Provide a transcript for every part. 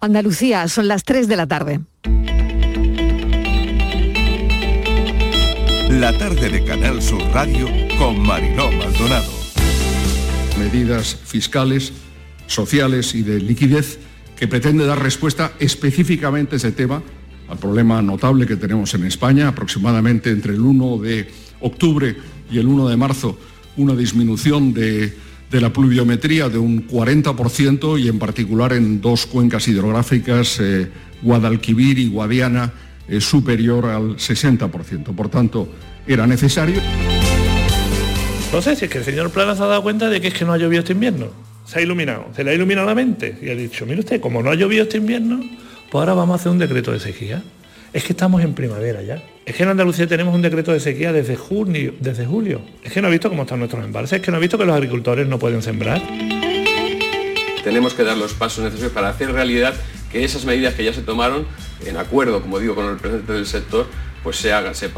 Andalucía, son las 3 de la tarde. La tarde de Canal Sur Radio con Mariló Maldonado. Medidas fiscales, sociales y de liquidez que pretende dar respuesta específicamente a ese tema, al problema notable que tenemos en España, aproximadamente entre el 1 de octubre y el 1 de marzo, una disminución de, la pluviometría de un 40% y en particular en dos cuencas hidrográficas, eh, Guadalquivir y Guadiana, es superior al 60%. Por tanto, era necesario. No sé si es que el señor Plana se ha dado cuenta de que es que no ha llovido este invierno. Se ha iluminado, se le ha iluminado la mente y ha dicho, mire usted, como no ha llovido este invierno, pues ahora vamos a hacer un decreto de sequía. Es que estamos en primavera ya. Es que en Andalucía tenemos un decreto de sequía desde junio, desde julio. Es que no ha visto cómo están nuestros embalses, es que no ha visto que los agricultores no pueden sembrar. Tenemos que dar los pasos necesarios para hacer realidad que esas medidas que ya se tomaron, en acuerdo, como digo, con el presidente del sector, pues se, haga, se,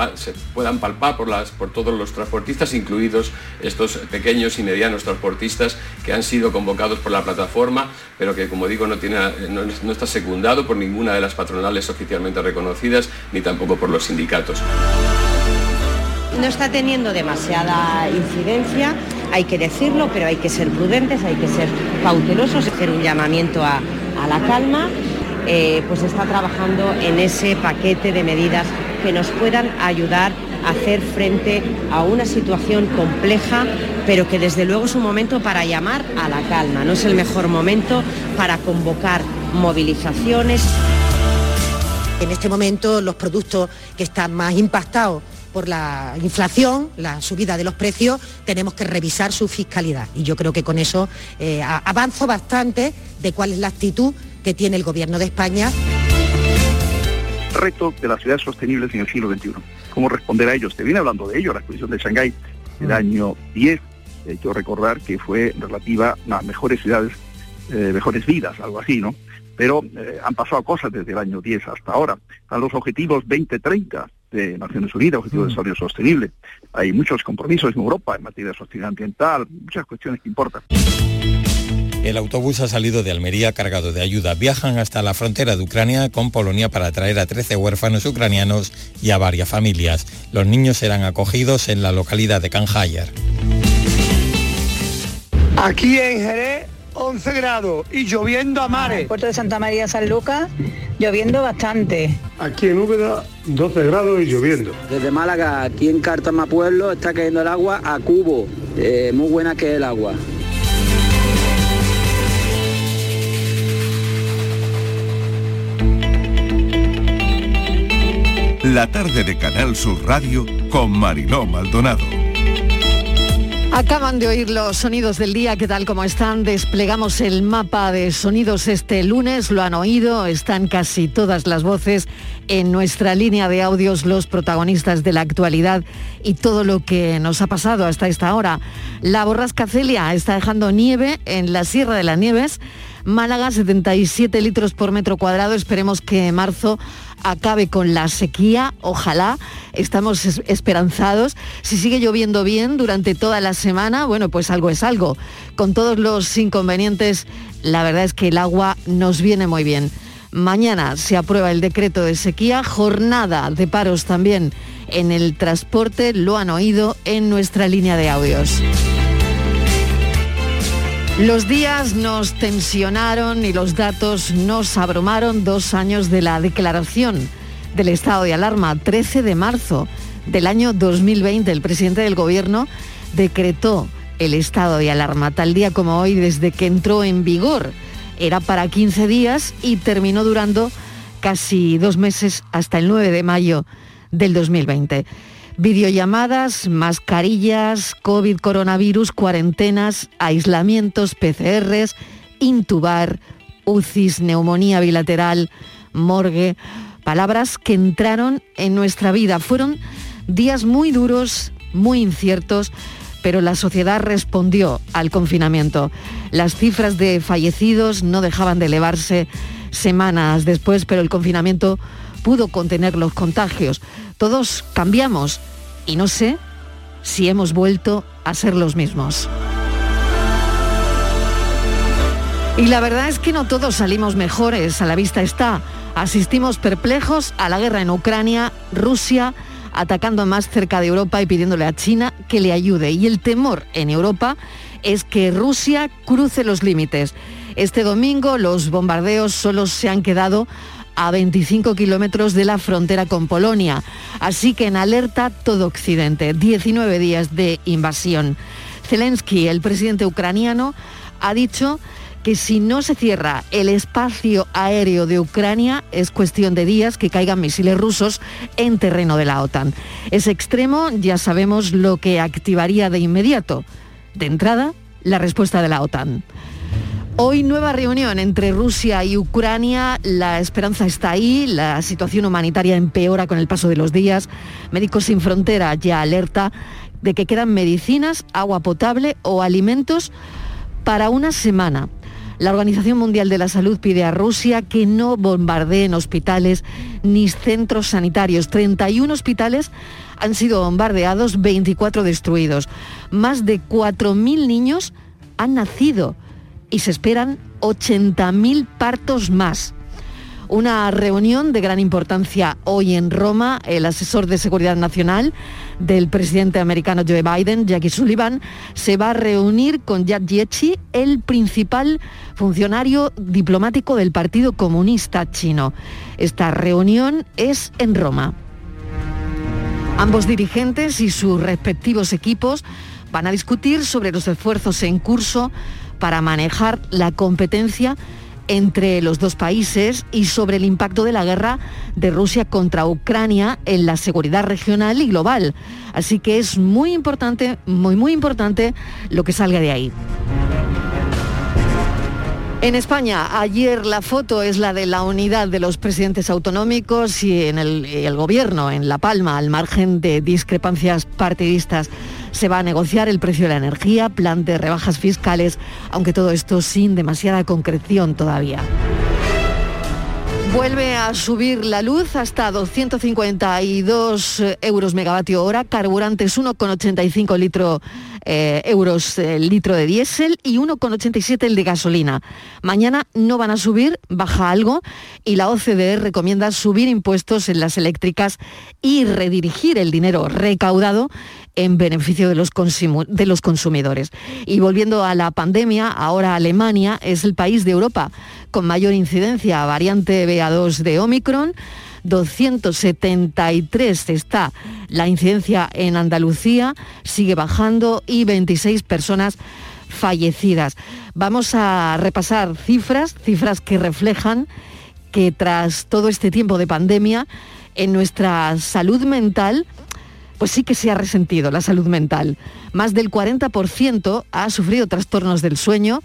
puedan palpar por, las, por todos los transportistas, incluidos estos pequeños y medianos transportistas que han sido convocados por la plataforma, pero que, como digo, no, tiene, no está secundado por ninguna de las patronales oficialmente reconocidas, ni tampoco por los sindicatos. No está teniendo demasiada incidencia, hay que decirlo, pero hay que ser prudentes, hay que ser cautelosos, hacer un llamamiento a, a la calma, eh, pues está trabajando en ese paquete de medidas que nos puedan ayudar a hacer frente a una situación compleja, pero que desde luego es un momento para llamar a la calma, no es el mejor momento para convocar movilizaciones. En este momento los productos que están más impactados por la inflación, la subida de los precios, tenemos que revisar su fiscalidad. Y yo creo que con eso eh, avanzo bastante de cuál es la actitud que tiene el Gobierno de España. Reto de las ciudades sostenibles en el siglo XXI. ¿Cómo responder a ellos? Te viene hablando de ello la exposición de Shanghái del año 10. Hay que recordar que fue relativa a mejores ciudades, eh, mejores vidas, algo así, ¿no? Pero eh, han pasado cosas desde el año 10 hasta ahora. A los objetivos 2030 de Naciones Unidas, Objetivo de. Desarrollo Sostenible. Hay muchos compromisos en Europa en materia de sostenibilidad ambiental, muchas cuestiones que importan. El autobús ha salido de Almería cargado de ayuda. Viajan hasta la frontera de Ucrania con Polonia para traer a 13 huérfanos ucranianos y a varias familias. Los niños serán acogidos en la localidad de Canjayar. Aquí en Jerez 11 grados y lloviendo a mares. Puerto de Santa María San Lucas, lloviendo bastante. Aquí en Úbeda, 12 grados y lloviendo. Desde Málaga, aquí en Cartama Pueblo, está cayendo el agua a cubo. Eh, muy buena que es el agua. La tarde de Canal Sur Radio con Mariló Maldonado. Acaban de oír los sonidos del día, ¿qué tal como están? Desplegamos el mapa de sonidos este lunes, lo han oído, están casi todas las voces en nuestra línea de audios, los protagonistas de la actualidad y todo lo que nos ha pasado hasta esta hora. La borrasca Celia está dejando nieve en la Sierra de las Nieves, Málaga 77 litros por metro cuadrado, esperemos que marzo acabe con la sequía, ojalá, estamos esperanzados. Si sigue lloviendo bien durante toda la semana, bueno, pues algo es algo. Con todos los inconvenientes, la verdad es que el agua nos viene muy bien. Mañana se aprueba el decreto de sequía, jornada de paros también en el transporte, lo han oído en nuestra línea de audios. Los días nos tensionaron y los datos nos abrumaron dos años de la declaración del estado de alarma. 13 de marzo del año 2020 el presidente del gobierno decretó el estado de alarma tal día como hoy desde que entró en vigor. Era para 15 días y terminó durando casi dos meses hasta el 9 de mayo del 2020. Videollamadas, mascarillas, COVID, coronavirus, cuarentenas, aislamientos, PCRs, intubar, UCIs, neumonía bilateral, morgue, palabras que entraron en nuestra vida. Fueron días muy duros, muy inciertos, pero la sociedad respondió al confinamiento. Las cifras de fallecidos no dejaban de elevarse semanas después, pero el confinamiento pudo contener los contagios. Todos cambiamos y no sé si hemos vuelto a ser los mismos. Y la verdad es que no todos salimos mejores, a la vista está. Asistimos perplejos a la guerra en Ucrania, Rusia atacando más cerca de Europa y pidiéndole a China que le ayude. Y el temor en Europa es que Rusia cruce los límites. Este domingo los bombardeos solo se han quedado a 25 kilómetros de la frontera con Polonia. Así que en alerta todo Occidente. 19 días de invasión. Zelensky, el presidente ucraniano, ha dicho que si no se cierra el espacio aéreo de Ucrania, es cuestión de días que caigan misiles rusos en terreno de la OTAN. Ese extremo ya sabemos lo que activaría de inmediato. De entrada, la respuesta de la OTAN. Hoy nueva reunión entre Rusia y Ucrania. La esperanza está ahí, la situación humanitaria empeora con el paso de los días. Médicos sin frontera ya alerta de que quedan medicinas, agua potable o alimentos para una semana. La Organización Mundial de la Salud pide a Rusia que no bombardeen hospitales ni centros sanitarios. 31 hospitales han sido bombardeados, 24 destruidos. Más de 4.000 niños han nacido y se esperan 80.000 partos más una reunión de gran importancia hoy en Roma. El asesor de Seguridad Nacional del presidente americano Joe Biden, Jackie Sullivan, se va a reunir con Yad Yechi, el principal funcionario diplomático del Partido Comunista Chino. Esta reunión es en Roma. Ambos dirigentes y sus respectivos equipos van a discutir sobre los esfuerzos en curso para manejar la competencia entre los dos países y sobre el impacto de la guerra de Rusia contra Ucrania en la seguridad regional y global. Así que es muy importante, muy, muy importante lo que salga de ahí. En España, ayer la foto es la de la unidad de los presidentes autonómicos y en el, gobierno, en La Palma, al margen de discrepancias partidistas. Se va a negociar el precio de la energía, plan de rebajas fiscales, aunque todo esto sin demasiada concreción todavía. Vuelve a subir la luz hasta 252 euros megavatio hora, carburantes 1,85 litro, eh, euros el litro de diésel y 1,87 el de gasolina. Mañana no van a subir, baja algo y la OCDE recomienda subir impuestos en las eléctricas y redirigir el dinero recaudado en beneficio de los, de los consumidores. Y volviendo a la pandemia, ahora Alemania es el país de Europa con mayor incidencia, variante BA2 de Omicron. 273 está la incidencia en Andalucía, sigue bajando y 26 personas fallecidas. Vamos a repasar cifras, cifras que reflejan que tras todo este tiempo de pandemia, en nuestra salud mental, pues sí que se ha resentido la salud mental. Más del 40% ha sufrido trastornos del sueño,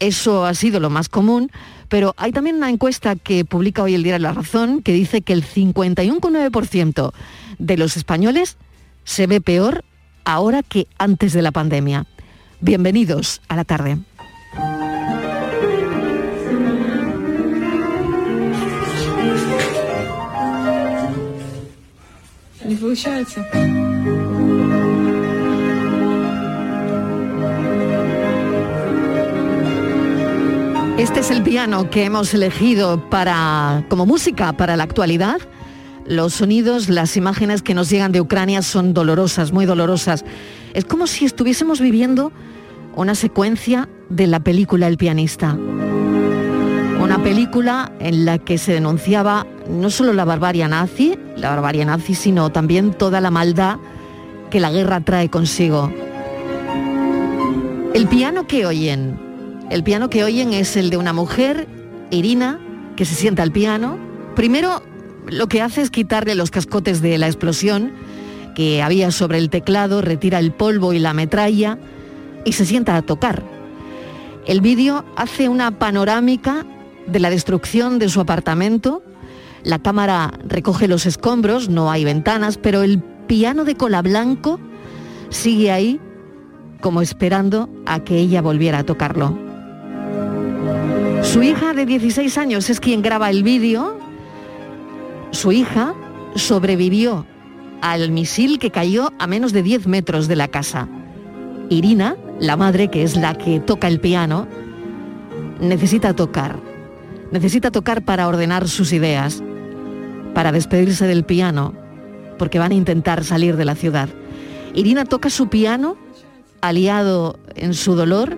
eso ha sido lo más común, pero hay también una encuesta que publica hoy el de La Razón que dice que el 51,9% de los españoles se ve peor ahora que antes de la pandemia. Bienvenidos a la tarde. Este es el piano que hemos elegido para, como música para la actualidad. Los sonidos, las imágenes que nos llegan de Ucrania son dolorosas, muy dolorosas. Es como si estuviésemos viviendo una secuencia de la película El pianista. Una película en la que se denunciaba no solo la barbarie nazi, la barbarie nazi, sino también toda la maldad que la guerra trae consigo. El piano que oyen el piano que oyen es el de una mujer, Irina, que se sienta al piano. Primero lo que hace es quitarle los cascotes de la explosión que había sobre el teclado, retira el polvo y la metralla y se sienta a tocar. El vídeo hace una panorámica de la destrucción de su apartamento. La cámara recoge los escombros, no hay ventanas, pero el piano de cola blanco sigue ahí como esperando a que ella volviera a tocarlo. Su hija de 16 años es quien graba el vídeo. Su hija sobrevivió al misil que cayó a menos de 10 metros de la casa. Irina, la madre, que es la que toca el piano, necesita tocar. Necesita tocar para ordenar sus ideas, para despedirse del piano, porque van a intentar salir de la ciudad. Irina toca su piano, aliado en su dolor,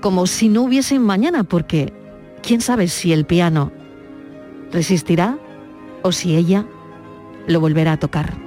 como si no hubiese mañana, porque quién sabe si el piano resistirá o si ella lo volverá a tocar.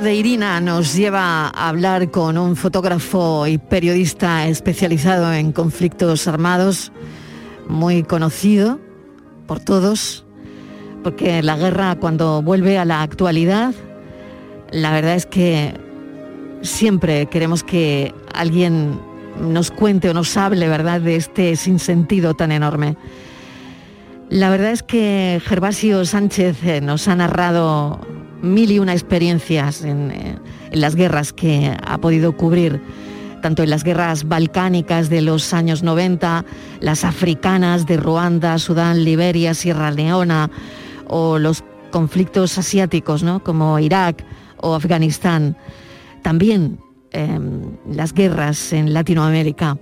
De Irina nos lleva a hablar con un fotógrafo y periodista especializado en conflictos armados, muy conocido por todos, porque la guerra cuando vuelve a la actualidad, la verdad es que siempre queremos que alguien nos cuente o nos hable, ¿verdad?, de este sinsentido tan enorme. La verdad es que Gervasio Sánchez eh, nos ha narrado mil y una experiencias en, eh, en, las guerras que ha podido cubrir, tanto en las guerras balcánicas de los años 90, las africanas de Ruanda, Sudán, Liberia, Sierra Leona, o los conflictos asiáticos, ¿no? como Irak o Afganistán. También eh, las guerras en Latinoamérica.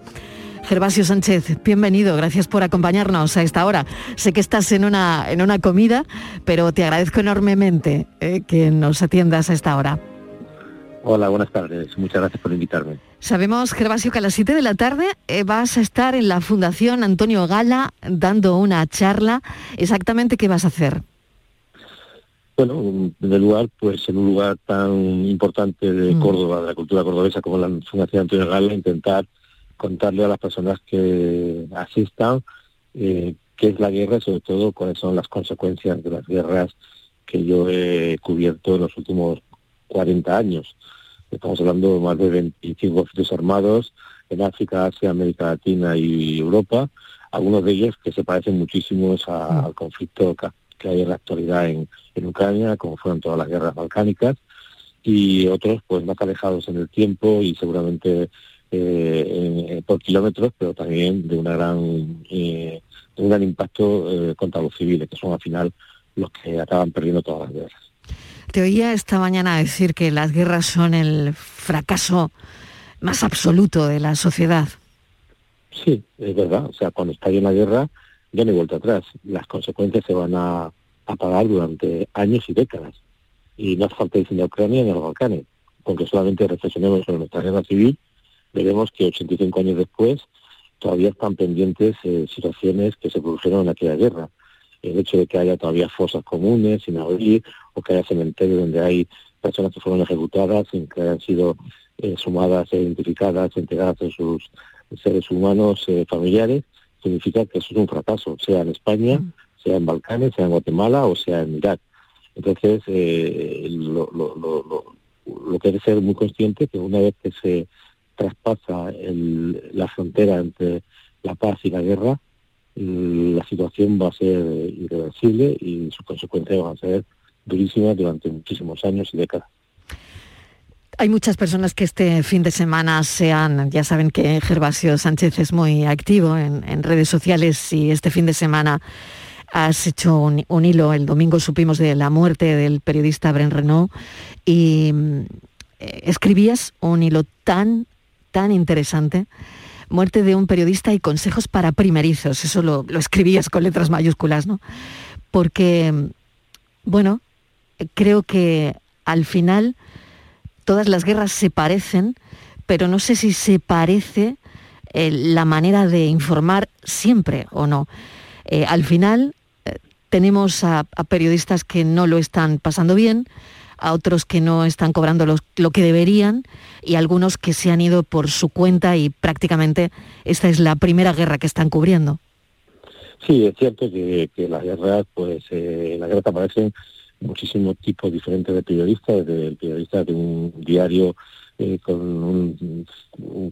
Gervasio Sánchez, bienvenido, gracias por acompañarnos a esta hora. Sé que estás en una, en una comida, pero te agradezco enormemente eh, que nos atiendas a esta hora. Hola, buenas tardes. Muchas gracias por invitarme. Sabemos, Gervasio, que a las 7 de la tarde eh, vas a estar en la Fundación Antonio Gala dando una charla. ¿Exactamente qué vas a hacer? Bueno, en primer lugar, pues en un lugar tan importante de mm. Córdoba, de la cultura cordobesa como la Fundación Antonio Gala, intentar contarle a las personas que asistan eh, qué es la guerra y sobre todo cuáles son las consecuencias de las guerras que yo he cubierto en los últimos 40 años. Estamos hablando de más de 25 conflictos armados en África, Asia, América Latina y Europa, algunos de ellos que se parecen muchísimo mm. al conflicto que hay en la actualidad en, en Ucrania, como fueron todas las guerras balcánicas, y otros pues más alejados en el tiempo y seguramente eh, por kilómetros, pero también de una gran eh, de un gran impacto eh, contra los civiles, que son al final los que acaban perdiendo todas las guerras. Te oía esta mañana decir que las guerras son el fracaso más absoluto de la sociedad. Sí, es verdad. O sea, cuando está en la guerra ya no hay vuelta atrás. Las consecuencias se van a, a pagar durante años y décadas. Y no hace falta decir a Ucrania ni a los Balcanes. Con que solamente reflexionemos sobre nuestra guerra civil veremos que 85 años después todavía están pendientes eh, situaciones que se produjeron en aquella guerra. El hecho de que haya todavía fosas comunes sin abrir o que haya cementerios donde hay personas que fueron ejecutadas sin que hayan sido eh, sumadas, e identificadas, integradas en sus seres humanos eh, familiares, significa que eso es un fracaso, sea en España, mm. sea en Balcanes, sea en Guatemala o sea en Irak. Entonces, lo, lo, lo, lo que hay que ser muy consciente que una vez que se traspasa la frontera entre la paz y la guerra, la situación va a ser irreversible y sus consecuencias van a ser durísimas durante muchísimos años y décadas. Hay muchas personas que este fin de semana sean, ya saben que Gervasio Sánchez es muy activo en, redes sociales y este fin de semana has hecho un, hilo, el domingo supimos de la muerte del periodista Bren Renault y mm, escribías un hilo tan tan interesante. Muerte de un periodista y consejos para primerizos. Eso lo, escribías con letras mayúsculas, ¿no? Porque, bueno, creo que al final todas las guerras se parecen, pero no sé si se parece eh, la manera de informar siempre o no. Eh, al final eh, tenemos a, periodistas que no lo están pasando bien, a otros que no están cobrando lo que deberían y algunos que se han ido por su cuenta y prácticamente esta es la primera guerra que están cubriendo. Sí, es cierto que, que las guerras, pues eh, en la guerra aparecen muchísimos tipos diferentes de periodistas, desde el periodista de un diario eh, con, un,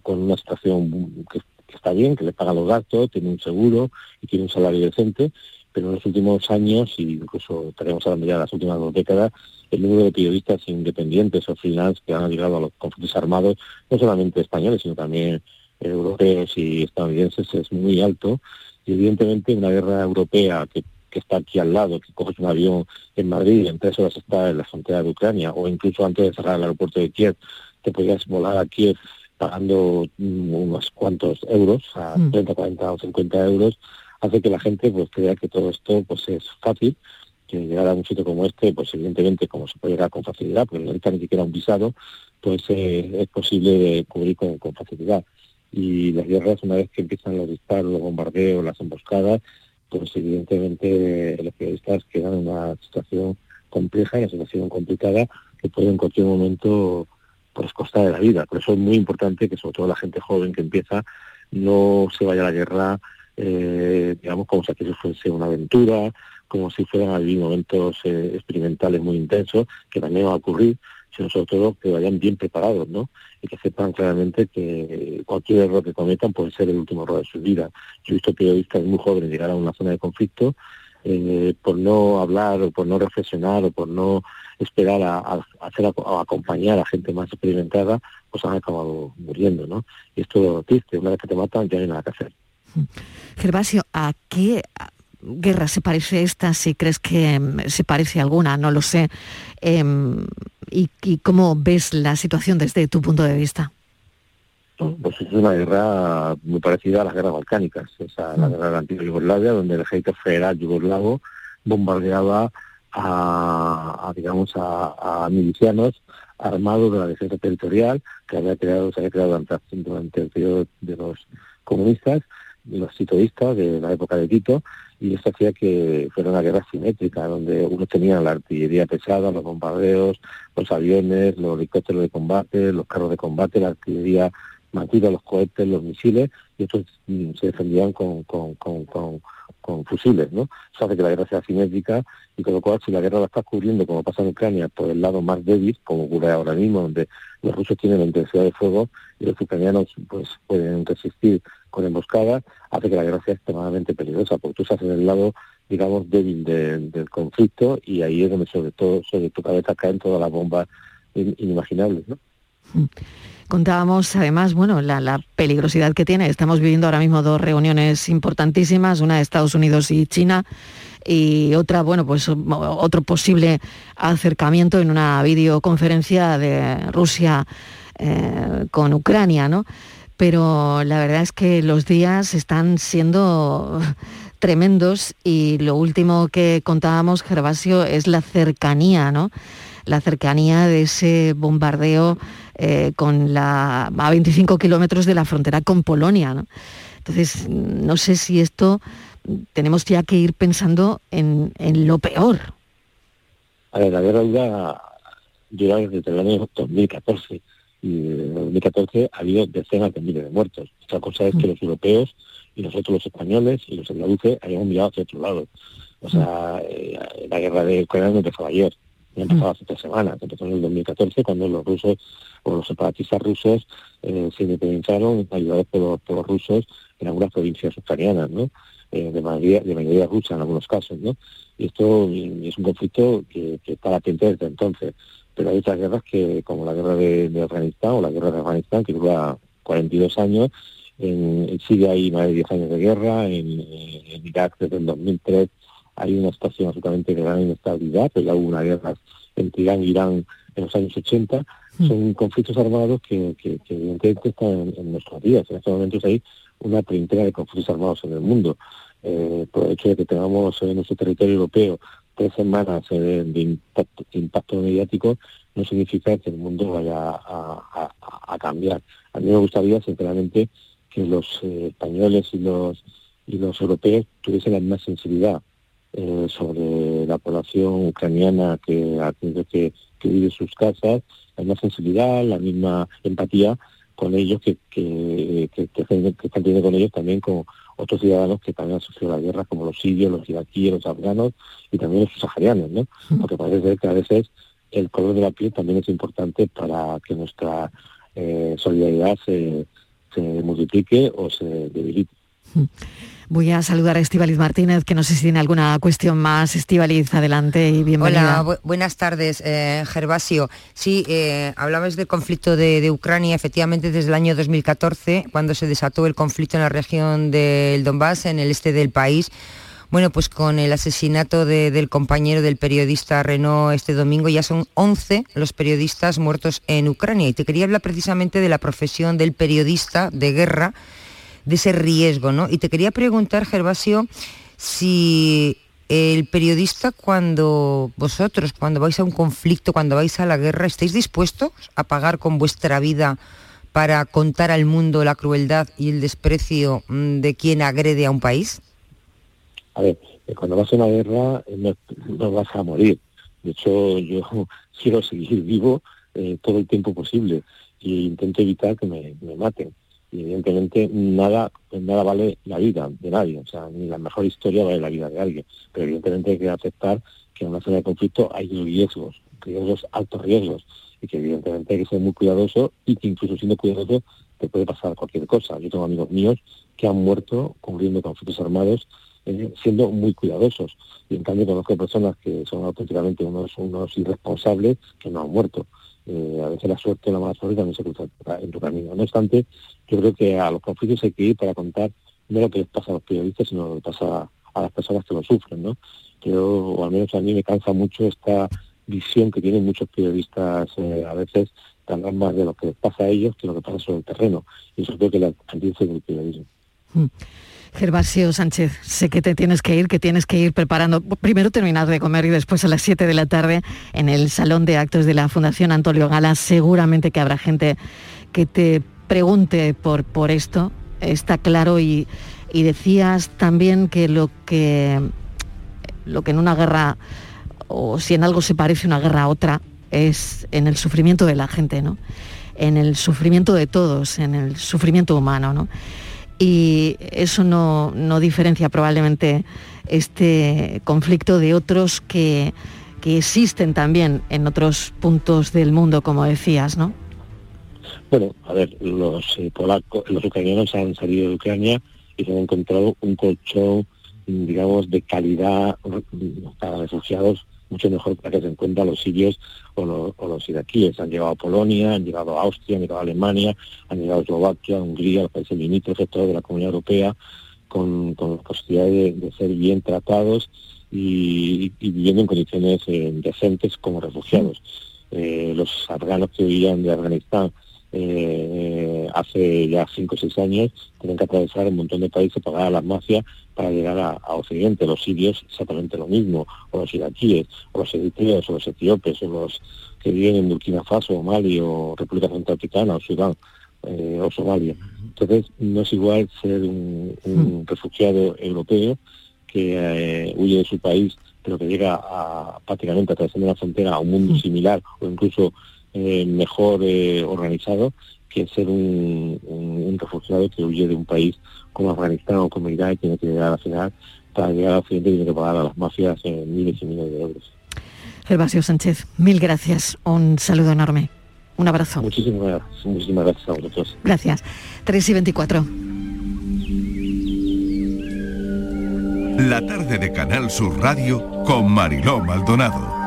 con una situación que, está bien, que le paga los gastos, tiene un seguro y tiene un salario decente, pero en los últimos años, y incluso estaremos hablando ya de las últimas dos décadas, el número de periodistas independientes o freelance que han llegado a los conflictos armados, no solamente españoles, sino también europeos y estadounidenses, es muy alto. Y evidentemente una guerra europea que, que está aquí al lado, que coges un avión en Madrid y en tres horas está en la frontera de Ucrania, o incluso antes de cerrar el aeropuerto de Kiev, te podías volar a Kiev pagando mm, unos cuantos euros, a 30, 40 o 50 euros, hace que la gente pues crea que todo esto pues es fácil, que llegar a un sitio como este, pues evidentemente como se puede llegar con facilidad, porque no necesita ni siquiera un visado, pues eh, es posible cubrir con, facilidad. Y las guerras, una vez que empiezan los disparos, los bombardeos, las emboscadas, pues evidentemente los periodistas quedan en una situación compleja, una situación complicada, que puede en cualquier momento pues costa de la vida. Por eso es muy importante que sobre todo la gente joven que empieza no se vaya a la guerra, eh, digamos, como si aquello fuese una aventura, como si fueran a vivir momentos eh, experimentales muy intensos, que también va a ocurrir, sino sobre todo que vayan bien preparados, ¿no? Y que sepan claramente que cualquier error que cometan puede ser el último error de su vida. Yo he visto periodistas muy jóvenes llegar a una zona de conflicto eh, por no hablar o por no reflexionar o por no esperar a, hacer acompañar a gente más experimentada, pues han acabado muriendo, ¿no? Y esto es triste, una vez que te matan ya no hay nada que hacer. Gervasio, ¿a qué guerra se parece esta? Si crees que em, se parece alguna, no lo sé. Em, y, cómo ves la situación desde tu punto de vista? Pues es una guerra muy parecida a las guerras balcánicas, esa, la mm. guerra de la antigua Yugoslavia, donde el ejército federal yugoslavo bombardeaba a, digamos a, milicianos armados de la defensa territorial que había creado, se había creado durante, el periodo de los comunistas los titoístas de la época de Tito y esto hacía que fuera una guerra simétrica donde uno tenía la artillería pesada, los bombardeos, los aviones, los helicópteros de combate, los carros de combate, la artillería matida, los cohetes, los misiles y estos mm, se defendían con, con, con, con fusiles, ¿no? Eso hace que la guerra sea simétrica y con lo cual si la guerra la está cubriendo, como pasa en Ucrania, por el lado más débil, como ocurre ahora mismo, donde los rusos tienen la intensidad de fuego y los ucranianos pues pueden resistir con emboscadas, hace que la guerra sea extremadamente peligrosa, porque tú estás en el lado, digamos, débil del conflicto y ahí es donde sobre todo sobre tu cabeza caen todas las bombas inimaginables, ¿no? Mm. Contábamos además, bueno, la, peligrosidad que tiene. Estamos viviendo ahora mismo dos reuniones importantísimas, una de Estados Unidos y China y otra, bueno, pues otro posible acercamiento en una videoconferencia de Rusia eh, con Ucrania, ¿no? Pero la verdad es que los días están siendo tremendos y lo último que contábamos, Gervasio, es la cercanía, ¿no? La cercanía de ese bombardeo eh, con la, a 25 kilómetros de la frontera con Polonia. ¿no? Entonces, no sé si esto tenemos ya que ir pensando en, lo peor. A ver, la guerra dura, dura desde el año 2014 y en 2014 ha habido decenas de miles de muertos. Otra cosa es que los europeos y nosotros los españoles y los andaluces hayamos mirado hacia otro lado. O sea, eh, la guerra de Ucrania no empezó ayer, no empezó hace tres semanas, empezó en el 2014 cuando los rusos los separatistas rusos eh, se independizaron ayudados por los, rusos en algunas provincias ucranianas, ¿no? Eh, de, mayoría, de mayoría rusa en algunos casos, ¿no? Y esto es un conflicto que, está latente desde entonces. Pero hay otras guerras que, como la guerra de, Afganistán o la guerra de Afganistán, que dura 42 años, en, Siria hay más de 10 años de guerra, en, Irak desde el 2003 hay una situación absolutamente de gran inestabilidad, pero ya hubo una guerra entre Irán e Irán en los años 80, son conflictos armados que, que, evidentemente están en, nuestros días. En estos momentos hay una treintena de conflictos armados en el mundo. Eh, por el hecho de que tengamos en nuestro territorio europeo tres semanas eh, de, impacto, mediático, no significa que el mundo vaya a, cambiar. A mí me gustaría, sinceramente, que los eh, españoles y los, y los europeos tuviesen la misma sensibilidad sobre la población ucraniana que ha tenido que, que vive sus casas la misma sensibilidad, la misma empatía con ellos que, que, que, están teniendo con ellos también con, otros ciudadanos que también han sufrido la guerra, como los sirios, los iraquíes, los afganos y también los saharianos, ¿no? Porque parece ser que a veces el color de la piel también es importante para que nuestra eh, solidaridad se, se multiplique o se debilite. Voy a saludar a Estivaliz Martínez, que no sé si tiene alguna cuestión más. Estivaliz, adelante y bienvenida. Hola, buenas tardes, eh, Gervasio. Sí, eh, hablabas del conflicto de, Ucrania, efectivamente desde el año 2014, cuando se desató el conflicto en la región del Donbass, en el este del país. Bueno, pues con el asesinato del compañero del periodista Renault este domingo ya son 11 los periodistas muertos en Ucrania. Y te quería hablar precisamente de la profesión del periodista de guerra de ese riesgo, ¿no? Y te quería preguntar, Gervasio, si el periodista cuando vosotros, cuando vais a un conflicto, cuando vais a la guerra, ¿estáis dispuestos a pagar con vuestra vida para contar al mundo la crueldad y el desprecio mm, de quien agrede a un país? A ver, eh, cuando vas a una guerra eh, no, vas a morir. De hecho, yo quiero seguir vivo eh, todo el tiempo posible e intento evitar que me maten y evidentemente nada nada vale la vida de nadie, o sea, ni la mejor historia vale la vida de alguien, pero evidentemente hay que aceptar que en una zona de conflicto hay riesgos, riesgos, altos riesgos, y que evidentemente hay que ser muy cuidadoso y que incluso siendo cuidadoso te puede pasar cualquier cosa. Yo tengo amigos míos que han muerto cubriendo conflictos armados eh, siendo muy cuidadosos. Y en cambio conozco personas que son auténticamente unos, unos irresponsables que no han muerto. Eh, a veces la suerte la mala suerte también se cruza en tu camino. No obstante, yo creo que a los conflictos hay que ir para contar no lo que les pasa a los periodistas, sino lo que pasa a las personas que lo sufren, ¿no? Yo, o al menos a mí me cansa mucho esta visión que tienen muchos periodistas eh, a veces, hablar más de lo que les pasa a ellos que lo que pasa sobre el terreno. Y eso creo que la antítesis del periodismo. Mm. Gervasio Sánchez, sé que te tienes que ir, que tienes que ir preparando, primero terminar de comer y después a las 7 de la tarde en el Salón de Actos de la Fundación Antonio Gala. Seguramente que habrá gente que te pregunte por, por esto, está claro, y, decías también que lo que lo que en una guerra, o si en algo se parece una guerra a otra, es en el sufrimiento de la gente, ¿no? En el sufrimiento de todos, en el sufrimiento humano, ¿no? Y eso no, diferencia probablemente este conflicto de otros que, existen también en otros puntos del mundo, como decías, ¿no? Bueno, a ver, los eh, polacos, los ucranianos han salido de Ucrania y se han encontrado un colchón, digamos, de calidad para refugiados mucho mejor para que se encuentren los sirios o los, iraquíes. Han llegado a Polonia, han llegado a Austria, han llegado a Alemania, han llegado a Eslovaquia, Hungría, los países limítrofes, de la Comunidad Europea, con, con la posibilidad de, ser bien tratados y, viviendo en condiciones eh, decentes como refugiados. Eh, los afganos que vivían de Afganistán eh, hace ya cinco o seis años tienen que atravesar un montón de países, pagar a las mafias para llegar a, Occidente. Los sirios exactamente lo mismo, o los iraquíes, o los eritreos, o los etíopes, o los que viven en Burkina Faso, o Mali, o República Centroafricana, o Sudán, eh, o Somalia. Entonces, no es igual ser un, hmm. refugiado europeo que eh, huye de su país, pero que llega a, prácticamente atravesando la frontera a un mundo hmm. similar o incluso eh, mejor eh, organizado que ser un, refugiado que huye de un país como Afganistán o como Irak y tiene que llegar a la final para llegar a Occidente tiene que pagar a las mafias en miles y miles de euros. Gervasio Sánchez, mil gracias. Un saludo enorme. Un abrazo. Muchísimas, muchísimas gracias a vosotros. Gracias. 3 y 24. La tarde de Canal Sur Radio con Mariló Maldonado.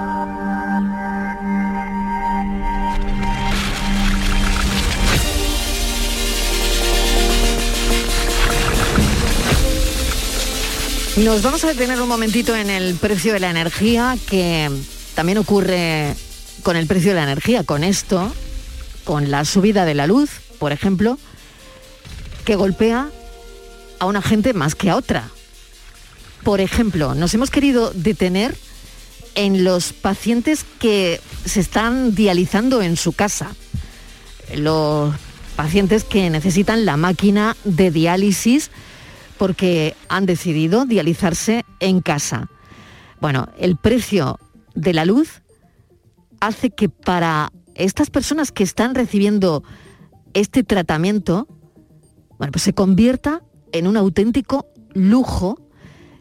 Nos vamos a detener un momentito en el precio de la energía, que también ocurre con el precio de la energía, con esto, con la subida de la luz, por ejemplo, que golpea a una gente más que a otra. Por ejemplo, nos hemos querido detener en los pacientes que se están dializando en su casa. Los pacientes que necesitan la máquina de diálisis porque han decidido dializarse en casa. Bueno, el precio de la luz hace que para estas personas que están recibiendo este tratamiento, bueno, pues se convierta en un auténtico lujo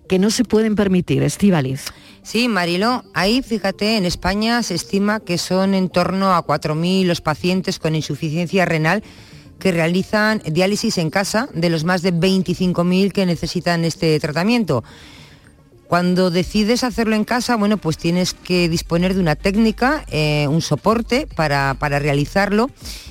que no se pueden permitir, Estivaliz. Sí, Marilo, ahí fíjate, en España se estima que son en torno a 4.000 los pacientes con insuficiencia renal que realizan diálisis en casa, de los más de 25.000 que necesitan este tratamiento. Cuando decides hacerlo en casa, bueno, pues tienes que disponer de una técnica, eh, un soporte para, para realizarlo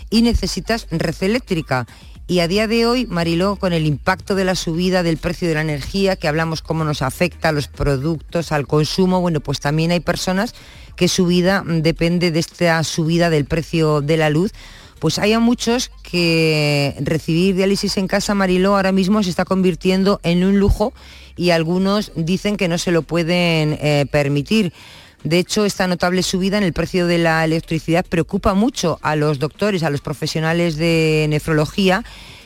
y necesitas red eléctrica. Y a día de hoy, Mariló, con el impacto de la subida del precio de la energía, que hablamos cómo nos afecta a los productos, al consumo, bueno, pues también hay personas que su vida depende de esta subida del precio de la luz. Pues hay muchos que recibir diálisis en casa, Mariló, ahora mismo se está convirtiendo en un lujo y algunos dicen que no se lo pueden eh, permitir. De hecho, esta notable subida en el precio de la electricidad preocupa mucho a los doctores, a los profesionales de nefrología,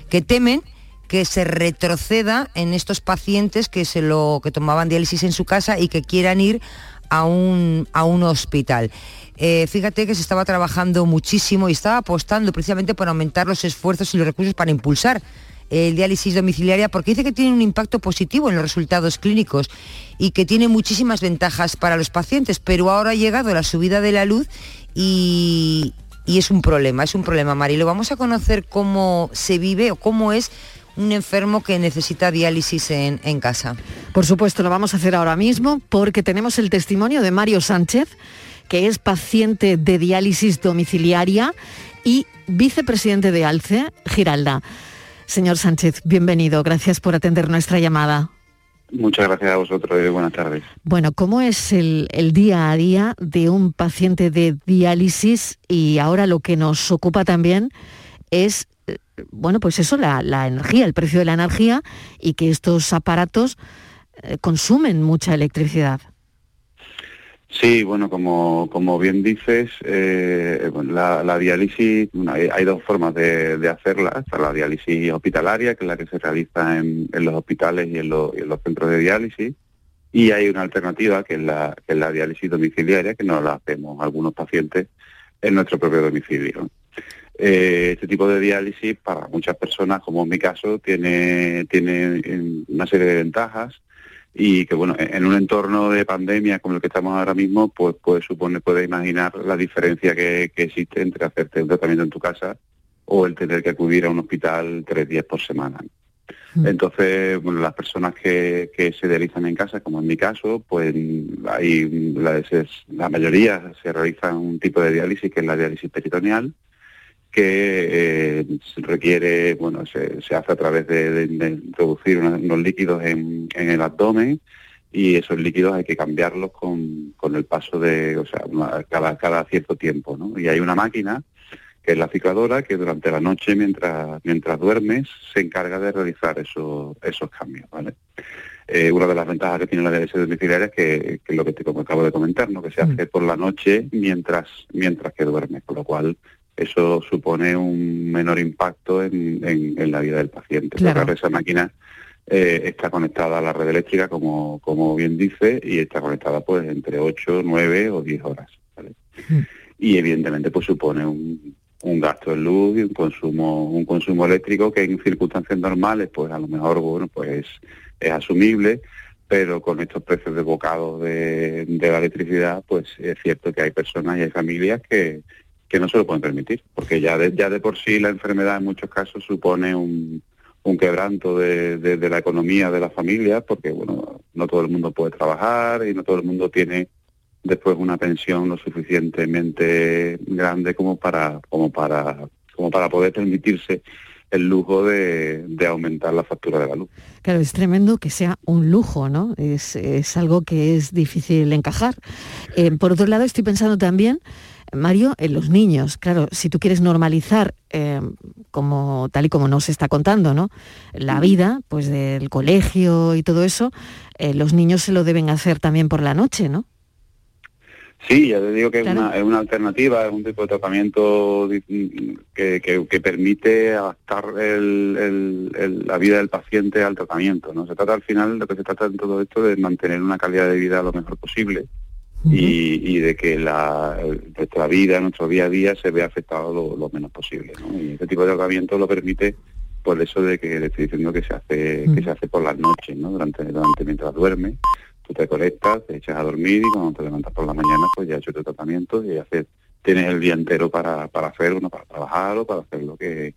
que temen que se retroceda en estos pacientes que, se lo, que tomaban diálisis en su casa y que quieran ir a un, a un hospital. Eh, fíjate que se estaba trabajando muchísimo y estaba apostando precisamente por aumentar los esfuerzos y los recursos para impulsar el diálisis domiciliaria porque dice que tiene un impacto positivo en los resultados clínicos y que tiene muchísimas ventajas para los pacientes, pero ahora ha llegado la subida de la luz y, es un problema, es un problema, Marilo. Vamos a conocer cómo se vive o cómo es un enfermo que necesita diálisis en, en, casa. Por supuesto, lo vamos a hacer ahora mismo porque tenemos el testimonio de Mario Sánchez, que es paciente de diálisis domiciliaria y vicepresidente de ALCE, Giralda. Señor Sánchez, bienvenido. Gracias por atender nuestra llamada. Muchas gracias a vosotros y buenas tardes. Bueno, ¿cómo es el, día a día de un paciente de diálisis? Y ahora lo que nos ocupa también es, eh, bueno, pues eso, la, energía, el precio de la energía y que estos aparatos eh, consumen mucha electricidad. Sí, bueno, como, como bien dices, eh, la, diálisis, hay, dos formas de, hacerla. Está la diálisis hospitalaria, que es la que se realiza en, los hospitales y en, los centros de diálisis. Y hay una alternativa, que es la, que es la diálisis domiciliaria, que nos la hacemos algunos pacientes en nuestro propio domicilio. Eh, este tipo de diálisis, para muchas personas, como en mi caso, tiene, tiene una serie de ventajas y que bueno, en un entorno de pandemia como el que estamos ahora mismo, pues puede suponer, puede imaginar la diferencia que, existe entre hacerte un tratamiento en tu casa o el tener que acudir a un hospital tres días por semana. Mm. Entonces, bueno, las personas que, se realizan en casa, como en mi caso, pues hay la, la mayoría se realizan un tipo de diálisis que es la diálisis peritoneal, que eh, requiere, bueno, se, hace a través de, introducir unos, líquidos en, el abdomen y esos líquidos hay que cambiarlos con, el paso de, o sea, cada, cada cierto tiempo, ¿no? Y hay una máquina que es la cicladora, que durante la noche, mientras, mientras duermes, se encarga de realizar esos, esos cambios, ¿vale? Eh, una de las ventajas que tiene la diálisis domiciliaria es que, que lo que te como acabo de comentar, ¿no? que se hace mm. por la noche mientras, mientras que duermes, con lo cual eso supone un menor impacto en, la vida del paciente. Claro. esa máquina eh, está conectada a la red eléctrica, como, como bien dice, y está conectada pues entre 8, 9 o 10 horas. Mm. Y evidentemente pues supone un, un gasto de luz y un consumo, un consumo eléctrico que en circunstancias normales pues a lo mejor bueno pues es asumible, pero con estos precios de bocado de, de la electricidad pues es cierto que hay personas y hay familias que, que no se lo pueden permitir, porque ya de, ya de por sí la enfermedad en muchos casos supone un, quebranto de, la economía de la familia, porque bueno, no todo el mundo puede trabajar y no todo el mundo tiene después una pensión lo suficientemente grande como para, como para, como para poder permitirse el lujo de, aumentar la factura de la luz. Claro, es tremendo que sea un lujo, ¿no? Es, algo que es difícil encajar. Eh, por otro lado, estoy pensando también Mario, en los niños, claro, si tú quieres normalizar, eh, como tal y como nos está contando, ¿no? La vida, pues del colegio y todo eso, eh, los niños se lo deben hacer también por la noche, ¿no? Sí, ya te digo que es, una, alternativa, es un tipo de tratamiento que, permite adaptar la vida del paciente al tratamiento. ¿no? Se trata al final, lo que se trata en todo esto, de mantener una calidad de vida lo mejor posible y, de que la, nuestra vida, nuestro día a día se vea afectado lo, menos posible. Y este tipo de tratamiento lo permite por eso de que le estoy diciendo que se hace que se hace por las noches, ¿no? Durante, durante mientras duerme, tú te conectas, te echas a dormir y cuando te levantas por la mañana pues ya has hecho tu tratamiento y haces, tienes el día entero para, para hacer uno, para trabajar o para hacer lo que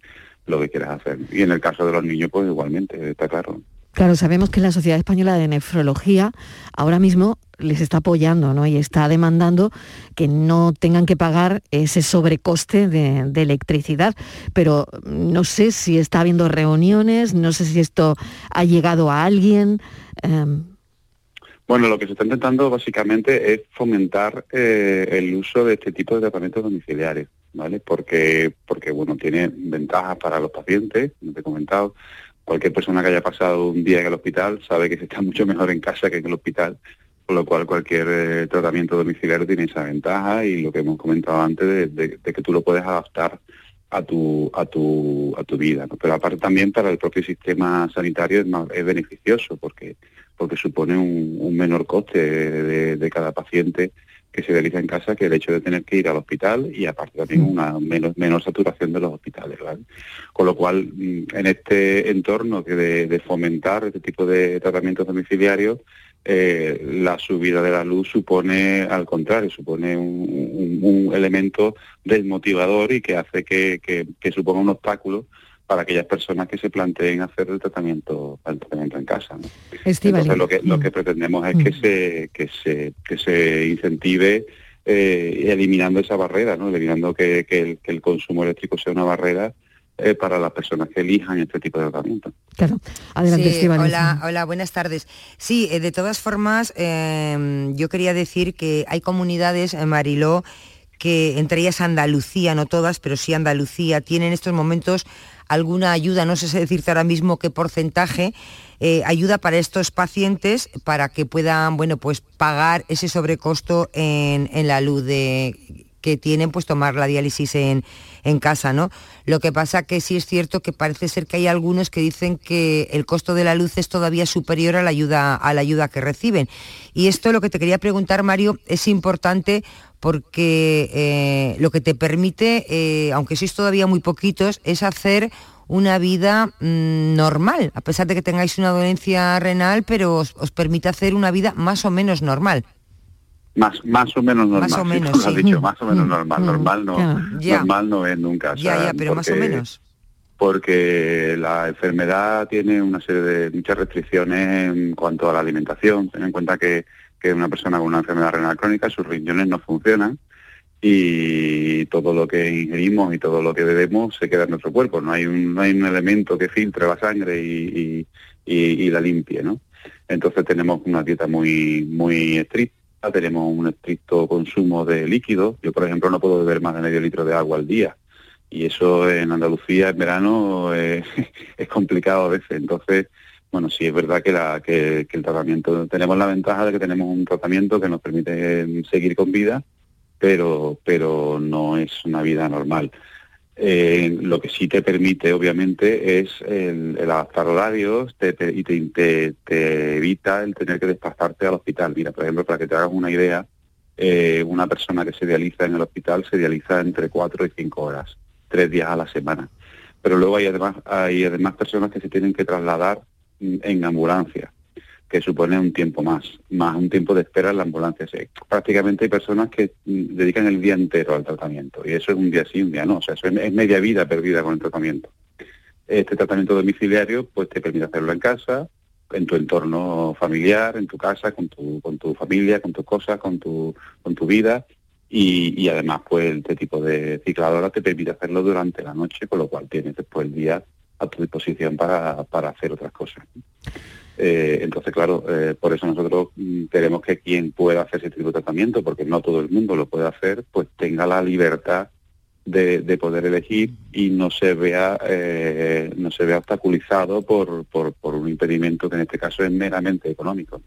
lo que quieras hacer. Y en el caso de los niños pues igualmente, está claro. Claro, sabemos que la Sociedad Española de Nefrología ahora mismo les está apoyando ¿no? y está demandando que no tengan que pagar ese sobrecoste de, electricidad. Pero no sé si está habiendo reuniones, no sé si esto ha llegado a alguien. Em. Bueno, lo que se está intentando básicamente es fomentar eh, el uso de este tipo de tratamientos domiciliarios, ¿vale? Porque, porque bueno, tiene ventajas para los pacientes, como te he comentado. Cualquier persona que haya pasado un día en el hospital sabe que se está mucho mejor en casa que en el hospital con lo cual cualquier eh, tratamiento domiciliario tiene esa ventaja y lo que hemos comentado antes de, que tú lo puedes adaptar a tu a tu a tu vida pero aparte también para el propio sistema sanitario es, más, es beneficioso porque porque supone un, menor coste de, cada paciente que se realiza en casa que el hecho de tener que ir al hospital y aparte también mm. una menos, menor saturación de los hospitales. Con lo cual, mm, en este entorno que de, de fomentar este tipo de tratamientos domiciliarios, eh, la subida de la luz supone, al contrario, supone un, elemento desmotivador y que hace que, que, suponga un obstáculo para aquellas personas que se planteen hacer el tratamiento, el tratamiento en casa. Entonces lo que, lo que mm. pretendemos es que mm. se, que se, que se incentive eh, eliminando esa barrera, ¿no? eliminando que, el, que el consumo eléctrico sea una barrera eh, para las personas que elijan este tipo de tratamiento. Claro, adelante, sí, Hola, hola, buenas tardes. Sí, eh, de todas formas, em, yo quería decir que hay comunidades, en Mariló, que entre ellas Andalucía, no todas, pero sí Andalucía, tienen en estos momentos alguna ayuda, no sé decirte ahora mismo qué porcentaje, eh, ayuda para estos pacientes para que puedan, bueno, pues pagar ese sobrecosto en, en la luz de que tienen pues tomar la diálisis en, en casa, ¿no? Lo que pasa que sí es cierto que parece ser que hay algunos que dicen que el costo de la luz es todavía superior a la ayuda, a la ayuda que reciben. Y esto lo que te quería preguntar, Mario, es importante porque eh, lo que te permite, eh, aunque sois todavía muy poquitos, es hacer una vida mm, normal, a pesar de que tengáis una dolencia renal, pero os permite hacer una vida más o menos normal. Más, más o menos normal. Más o menos, sí. dicho, más o menos mm, normal. Mm, normal no, normal no es nunca. Ya, ya, pero más o menos. Porque la enfermedad tiene una serie de muchas restricciones en cuanto a la alimentación. Ten en cuenta que, que una persona con una enfermedad renal crónica, sus riñones no funcionan y todo lo que ingerimos y todo lo que bebemos se queda en nuestro cuerpo. No hay un, no hay un elemento que filtre la sangre y, y, la limpie, ¿no? Entonces tenemos una dieta muy, muy estricta tenemos un estricto consumo de líquidos. Yo, por ejemplo, no puedo beber más de medio litro de agua al día. Y eso en Andalucía en verano es complicado a veces. Entonces, bueno, sí es verdad que, la, que, el tratamiento, tenemos la ventaja de que tenemos un tratamiento que nos permite seguir con vida, pero, pero no es una vida normal. Eh, lo que sí te permite, obviamente, es el, adaptar horarios y te, evita el tener que desplazarte al hospital. Mira, por ejemplo, para que te hagas una idea, eh, una persona que se dializa en el hospital se dializa entre cuatro y cinco horas, tres días a la semana. Pero luego hay además, hay además personas que se tienen que trasladar en ambulancia que supone un tiempo más, más un tiempo de espera en la ambulancia. prácticamente hay personas que mm, dedican el día entero al tratamiento y eso es un día sí, un día no, o sea, eso es, media vida perdida con el tratamiento. Este tratamiento domiciliario pues te permite hacerlo en casa, en tu entorno familiar, en tu casa, con tu, con tu familia, con tus cosas, con tu, con tu vida y, además pues este tipo de cicladora te permite hacerlo durante la noche, con lo cual tienes después el día a tu disposición para, para hacer otras cosas. Eh, entonces, claro, eh, por eso nosotros mm, queremos que quien pueda hacer ese tipo de tratamiento, porque no todo el mundo lo puede hacer, pues tenga la libertad de, poder elegir y no se vea eh, no se vea obstaculizado por, por, por un impedimento que en este caso es meramente económico.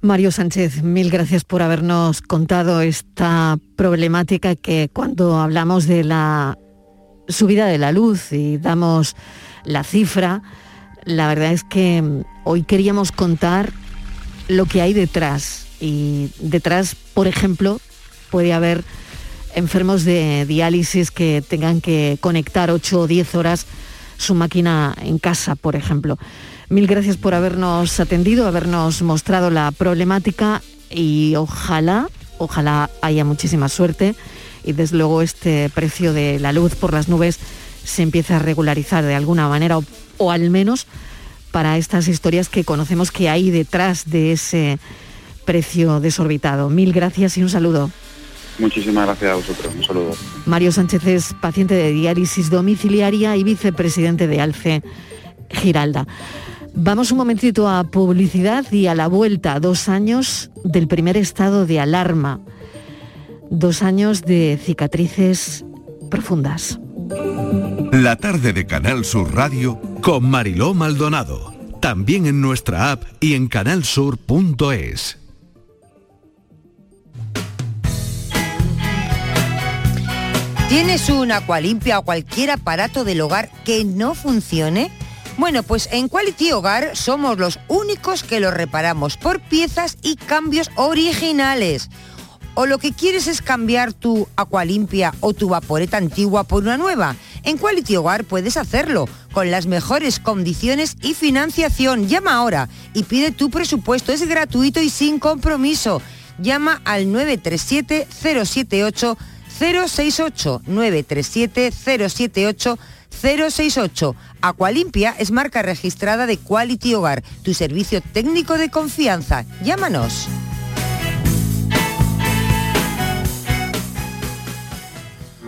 Mario Sánchez, mil gracias por habernos contado esta problemática que cuando hablamos de la subida de la luz y damos la cifra, la verdad es que mm, hoy queríamos contar lo que hay detrás. Y detrás, por ejemplo, puede haber enfermos de diálisis que tengan que conectar 8 o 10 horas su máquina en casa, por ejemplo. Mil gracias por habernos atendido, habernos mostrado la problemática y ojalá, ojalá haya muchísima suerte y desde luego este precio de la luz por las nubes se empiece a regularizar de alguna manera o, o al menos para estas historias que conocemos que hay detrás de ese precio desorbitado. Mil gracias y un saludo. Muchísimas gracias a vosotros. Un saludo. Mario Sánchez es paciente de diálisis domiciliaria y vicepresidente de ALCE Giralda. Vamos un momentito a publicidad y a la vuelta, dos años del primer estado de alarma, dos años de cicatrices profundas. La tarde de Canal Sur Radio con Mariló Maldonado. También en nuestra app y en canalsur.es. ¿Tienes un Aqualimpia o cualquier aparato del hogar que no funcione? Bueno, pues en Quality Hogar somos los únicos que lo reparamos por piezas y cambios originales. O lo que quieres es cambiar tu Aqualimpia o tu vaporeta antigua por una nueva. En Quality Hogar puedes hacerlo con las mejores condiciones y financiación. Llama ahora y pide tu presupuesto. Es gratuito y sin compromiso. Llama al 937 078 068 937 078 068. Aqualimpia es marca registrada de Quality Hogar, tu servicio técnico de confianza. Llámanos.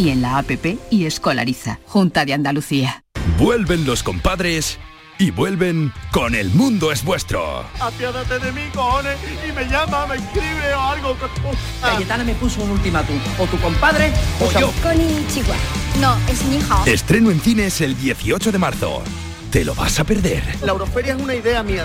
y en la APP y Escolariza, Junta de Andalucía. Vuelven los compadres y vuelven con El Mundo es Vuestro. Apiádate de mí, cojones, y me llama, me escribe o algo. Cayetana me puso un ultimátum. O tu compadre o yo. Con Chihuahua. No, es mi hija. Estreno en cines el 18 de marzo. ¿Te lo vas a perder? La Euroferia es una idea mía.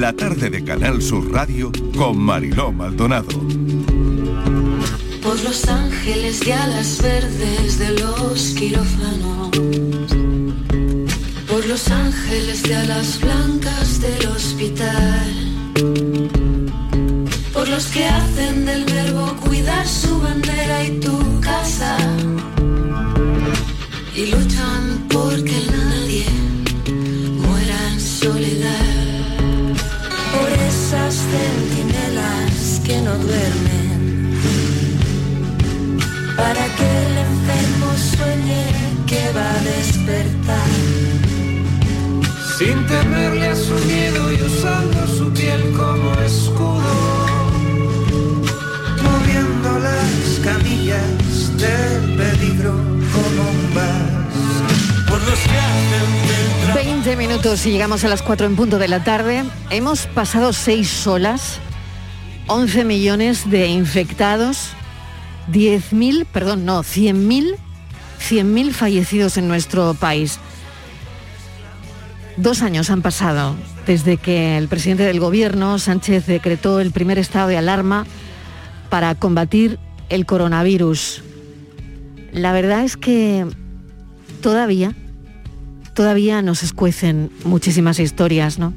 La tarde de Canal Sur Radio con Mariló Maldonado. Por los ángeles de alas verdes de los quirófanos. Por los ángeles de alas blancas del hospital. Por los que hacen del verbo cuidar su bandera y tu casa. Y luchan porque nadie muera en soledad centinelas que no duermen, para que el enfermo sueñe que va a despertar. Sin temerle a su miedo y usando su piel como escudo, moviendo las camillas del peligro 20 minutos y llegamos a las 4 en punto de la tarde. Hemos pasado 6 horas, 11 millones de infectados, 10.000, perdón, no, 100.000, 100.000 fallecidos en nuestro país. Dos años han pasado desde que el presidente del gobierno, Sánchez, decretó el primer estado de alarma para combatir el coronavirus. La verdad es que todavía, todavía nos escuecen muchísimas historias, ¿no?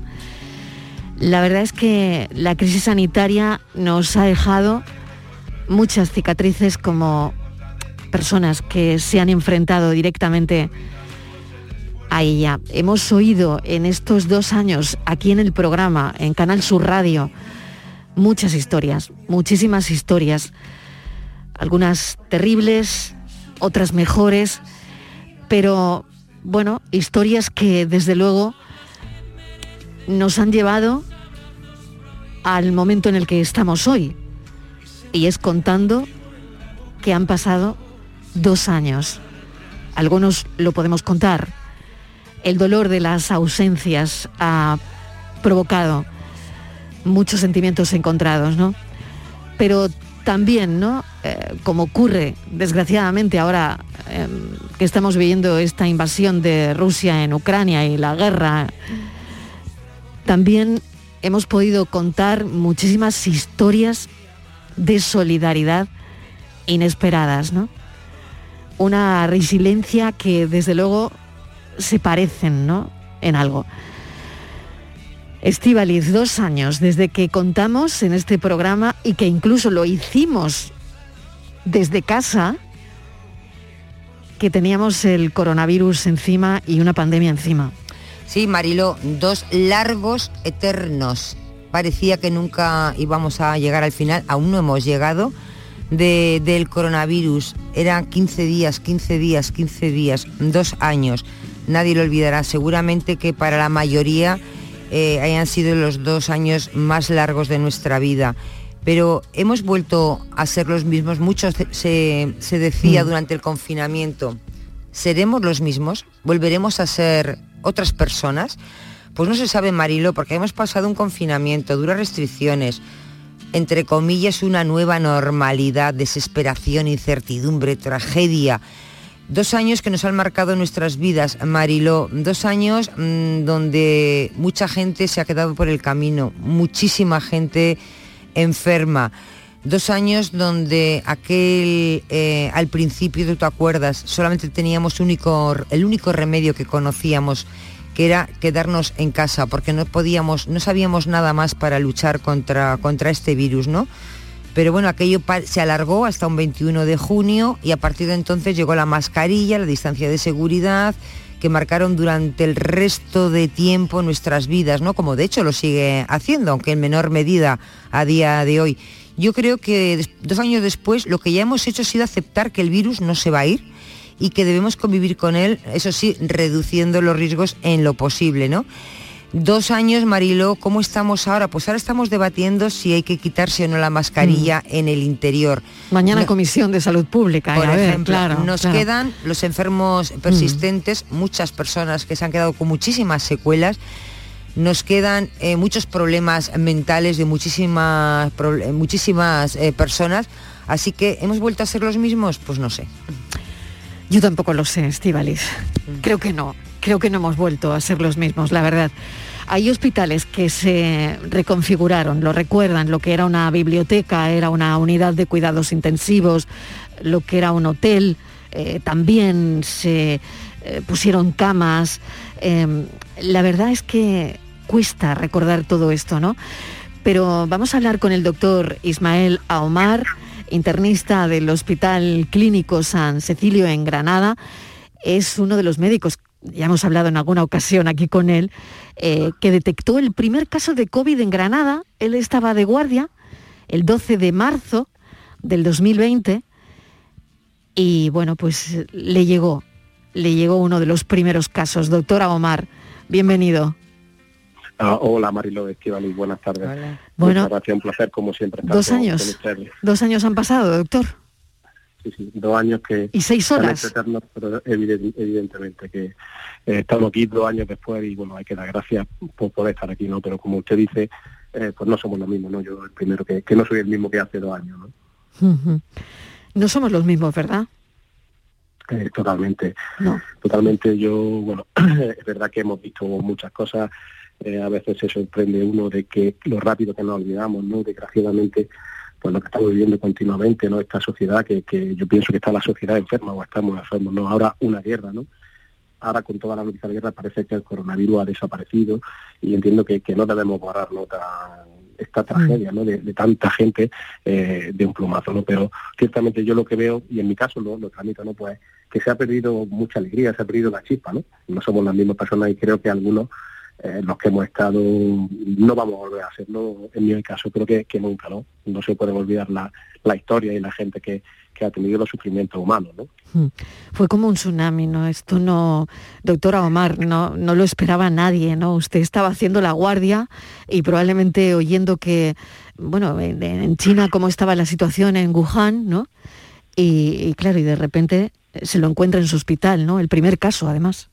La verdad es que la crisis sanitaria nos ha dejado muchas cicatrices como personas que se han enfrentado directamente a ella. Hemos oído en estos dos años aquí en el programa, en Canal Sur Radio, muchas historias, muchísimas historias, algunas terribles, otras mejores, pero bueno, historias que desde luego nos han llevado al momento en el que estamos hoy. Y es contando que han pasado dos años. Algunos lo podemos contar. El dolor de las ausencias ha provocado muchos sentimientos encontrados, ¿no? Pero también, ¿no? Eh, como ocurre desgraciadamente ahora em, que estamos viviendo esta invasión de Rusia en Ucrania y la guerra, también hemos podido contar muchísimas historias de solidaridad inesperadas, ¿no? Una resiliencia que desde luego se parecen, ¿no? En algo. Estivaliz, dos años desde que contamos en este programa y que incluso lo hicimos desde casa, que teníamos el coronavirus encima y una pandemia encima. Sí, Mariló, dos largos eternos. Parecía que nunca íbamos a llegar al final, aún no hemos llegado del coronavirus. Eran 15 días, 15 días, 15 días, dos años. Nadie lo olvidará. Seguramente que para la mayoría eh, hayan sido los dos años más largos de nuestra vida. Pero hemos vuelto a ser los mismos. Muchos se, se decía Mm. durante el confinamiento, ¿seremos los mismos? ¿Volveremos a ser otras personas? Pues no se sabe, Marilo, porque hemos pasado un confinamiento, duras restricciones, entre comillas, una nueva normalidad, desesperación, incertidumbre, tragedia. Dos años que nos han marcado nuestras vidas, Mariló. Dos años mm, donde mucha gente se ha quedado por el camino, muchísima gente enferma. Dos años donde aquel, eh, al principio, tú te acuerdas, solamente teníamos único, el único remedio que conocíamos, que era quedarnos en casa, porque no podíamos, no sabíamos nada más para luchar contra, contra este virus, ¿no? Pero bueno, aquello se alargó hasta un 21 de junio y a partir de entonces llegó la mascarilla, la distancia de seguridad, que marcaron durante el resto de tiempo nuestras vidas, ¿no? Como de hecho lo sigue haciendo, aunque en menor medida a día de hoy. Yo creo que dos años después lo que ya hemos hecho ha sido aceptar que el virus no se va a ir y que debemos convivir con él, eso sí, reduciendo los riesgos en lo posible, ¿no? Dos años, Mariló, ¿cómo estamos ahora? Pues ahora estamos debatiendo si hay que quitarse o no la mascarilla en el interior. Mañana No- Comisión de Salud Pública. por a ver, ejemplo, claro, nos claro. quedan los enfermos persistentes, muchas personas que se han quedado con muchísimas secuelas. Nos quedan eh, muchos problemas mentales de muchísimas, proble- muchísimas eh, personas. Así que, ¿hemos vuelto a ser los mismos? Pues no sé. Yo tampoco lo sé, Estíbaliz. Mm. Creo que no. Creo que no hemos vuelto a ser los mismos, la verdad. Hay hospitales que se reconfiguraron, lo recuerdan, lo que era una biblioteca, era una unidad de cuidados intensivos, lo que era un hotel, eh, también se eh, pusieron camas. Eh, la verdad es que cuesta recordar todo esto, ¿no? Pero vamos a hablar con el doctor Ismael Ahomar, internista del Hospital Clínico San Cecilio en Granada. Es uno de los médicos, ya hemos hablado en alguna ocasión aquí con él, eh, que detectó el primer caso de COVID en Granada. Él estaba de guardia el 12 de marzo del 2020 y bueno, pues le llegó, le llegó uno de los primeros casos. Doctora Omar, bienvenido. Ah, hola Marilo Estivali, buenas tardes. Bueno, gracias, un placer como siempre estar dos con- años. Dos años han pasado, doctor. Sí, sí, dos años que... Y seis horas. eternos, pero eviden- evidentemente que eh, estamos aquí dos años después y bueno, hay que dar gracias por poder estar aquí, ¿no? Pero como usted dice, eh, pues no somos lo mismo, ¿no? Yo el primero que, que no soy el mismo que hace dos años, ¿no? No somos los mismos, ¿verdad? Eh, totalmente. No. Totalmente. Yo, bueno, es verdad que hemos visto muchas cosas. eh, a veces se sorprende uno de que lo rápido que nos olvidamos, ¿no? Desgraciadamente, pues lo que estamos viviendo continuamente, ¿no? Esta sociedad que, que yo pienso que está la sociedad enferma o estamos enfermos, ¿no? Ahora una guerra, ¿no? ahora con toda la noticia de guerra parece que el coronavirus ha desaparecido y entiendo que, no debemos borrar nota esta tragedia ¿no? de, tanta gente eh, de un plumazo, ¿no? Pero ciertamente yo lo que veo, y en mi caso lo, lo tramito, ¿no? Pues que se ha perdido mucha alegría, se ha perdido la chispa, ¿no? No somos las mismas personas y creo que algunos eh, los que hemos estado no vamos a volver a hacerlo, en mi caso creo que, que nunca, ¿no? No se puede olvidar la, la historia y la gente que, que ha tenido los sufrimientos humanos, ¿no? Hmm. Fue como un tsunami, ¿no? Esto no, doctora Omar, no, no lo esperaba nadie, ¿no? Usted estaba haciendo la guardia y probablemente oyendo que, bueno, en, China cómo estaba la situación en Wuhan, ¿no? Y, claro, y de repente se lo encuentra en su hospital, ¿no? El primer caso, además.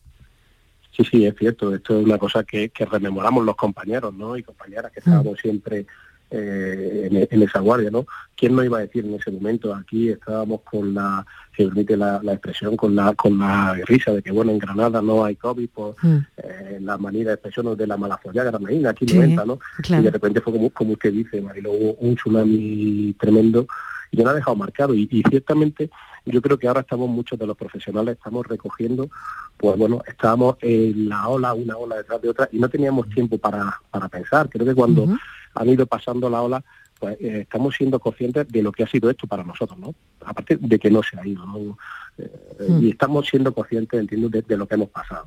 Sí, sí, es cierto. Esto es una cosa que, rememoramos los compañeros, ¿no? Y compañeras que estábamos hmm. siempre eh, en, esa guardia, ¿no? ¿Quién no iba a decir en ese momento? Aquí estábamos con la, se permite la, expresión, con la con la risa de que, bueno, en Granada no hay COVID por mm. eh, la manera de expresión de la malafolla granadina, aquí no entra, ¿no? Y de repente fue como, como usted dice, Marilo, hubo un tsunami tremendo y nos ha dejado marcado. Y, y, ciertamente yo creo que ahora estamos muchos de los profesionales, estamos recogiendo, pues bueno, estábamos en la ola, una ola detrás de otra, y no teníamos tiempo para, para pensar. Creo que cuando han ido pasando la ola, pues eh, estamos siendo conscientes de lo que ha sido esto para nosotros, ¿no? Aparte de que no se ha ido, ¿no? Eh. Y estamos siendo conscientes, entiendo, de, lo que hemos pasado,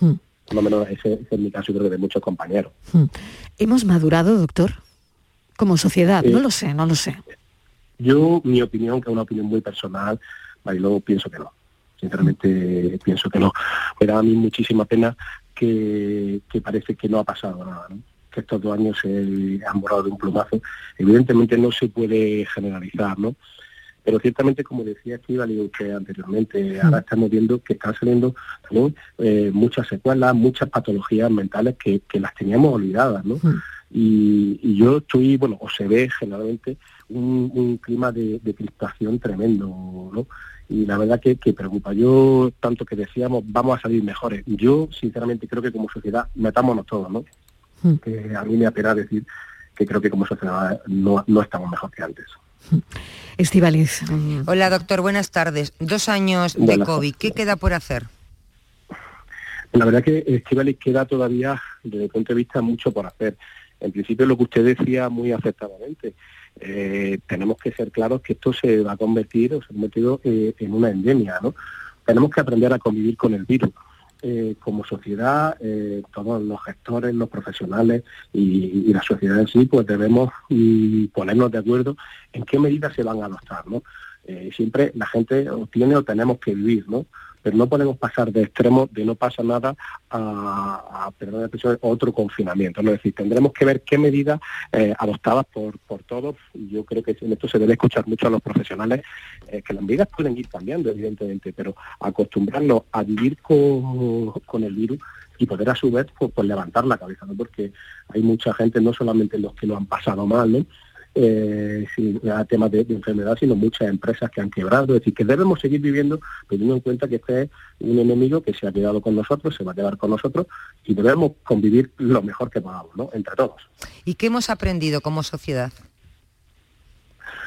¿no? Por lo menos ese, es mi caso y creo que de muchos compañeros. ¿Hemos madurado, doctor? Como sociedad, no lo sé, no lo sé. Yo, mi opinión, que es una opinión muy personal, luego pienso que no. Sinceramente pienso que no. Me da a mí muchísima pena que, que parece que no ha pasado nada, ¿no? que estos dos años se han borrado de un plumazo. Evidentemente no se puede generalizar, ¿no? Pero ciertamente, como decía aquí usted anteriormente, ahora estamos viendo que están saliendo también eh, muchas secuelas, muchas patologías mentales que, las teníamos olvidadas, ¿no? Y, yo estoy, bueno, o se ve generalmente un, clima de, de, crispación tremendo, ¿no? Y la verdad que, que, preocupa. Yo, tanto que decíamos, vamos a salir mejores. Yo, sinceramente, creo que como sociedad metámonos todos, ¿no? Hmm. que a mí me apena decir que creo que como sociedad no, no estamos mejor que antes. Hmm. Estivaliz. Hola, doctor, buenas tardes. Dos años de COVID, ¿qué queda por hacer? La verdad que Estivaliz queda todavía, desde el punto de vista, mucho por hacer. En principio, lo que usted decía muy acertadamente, eh, tenemos que ser claros que esto se va a convertir o se ha convertido eh, en una endemia, ¿no? Tenemos que aprender a convivir con el virus. Eh, como sociedad, todos los gestores, los profesionales y, la sociedad en sí, pues debemos mm, ponernos de acuerdo en qué medidas se van a adoptar, ¿no? Siempre la gente tiene o tenemos que vivir, ¿no? Pero no podemos pasar de extremo de no pasa nada a, perdón otro confinamiento. Es decir, tendremos que ver qué medidas eh, adoptadas por, por todos. Yo creo que en esto se debe escuchar mucho a los profesionales, eh, que las medidas pueden ir cambiando, evidentemente, pero acostumbrarnos a vivir con, el virus y poder a su vez pues, pues, levantar la cabeza, ¿no? porque hay mucha gente, no solamente los que lo han pasado mal, ¿no? Eh, a temas de, enfermedad, sino muchas empresas que han quebrado. Es decir, que debemos seguir viviendo teniendo en cuenta que este es un enemigo que se ha quedado con nosotros, se va a quedar con nosotros y debemos convivir lo mejor que podamos, ¿no? Entre todos. ¿Y qué hemos aprendido como sociedad?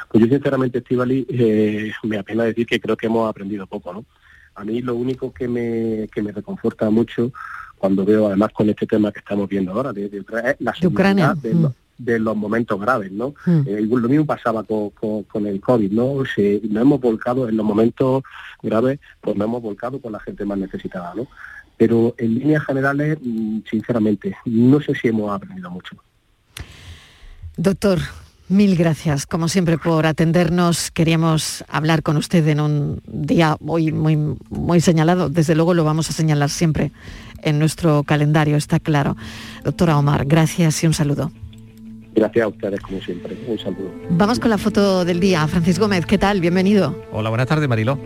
Pues yo sinceramente, Estivali, eh, me apena decir que creo que hemos aprendido poco, ¿no? A mí lo único que me, que me reconforta mucho cuando veo, además con este tema que estamos viendo ahora, de, de, la Ucrania. De, mm de los momentos graves, ¿no? Hmm. Eh, lo mismo pasaba con, el COVID, ¿no? Si nos hemos volcado en los momentos graves, pues nos hemos volcado con la gente más necesitada, ¿no? Pero en líneas generales, mm, sinceramente, no sé si hemos aprendido mucho. Doctor, mil gracias, como siempre, por atendernos. Queríamos hablar con usted en un día hoy muy, muy señalado. Desde luego lo vamos a señalar siempre en nuestro calendario, está claro. Doctora Omar, gracias y un saludo. Gracias a ustedes, como siempre. Un saludo. Vamos con la foto del día. Francis Gómez, ¿qué tal? Bienvenido. Hola, buenas tardes, Mariló.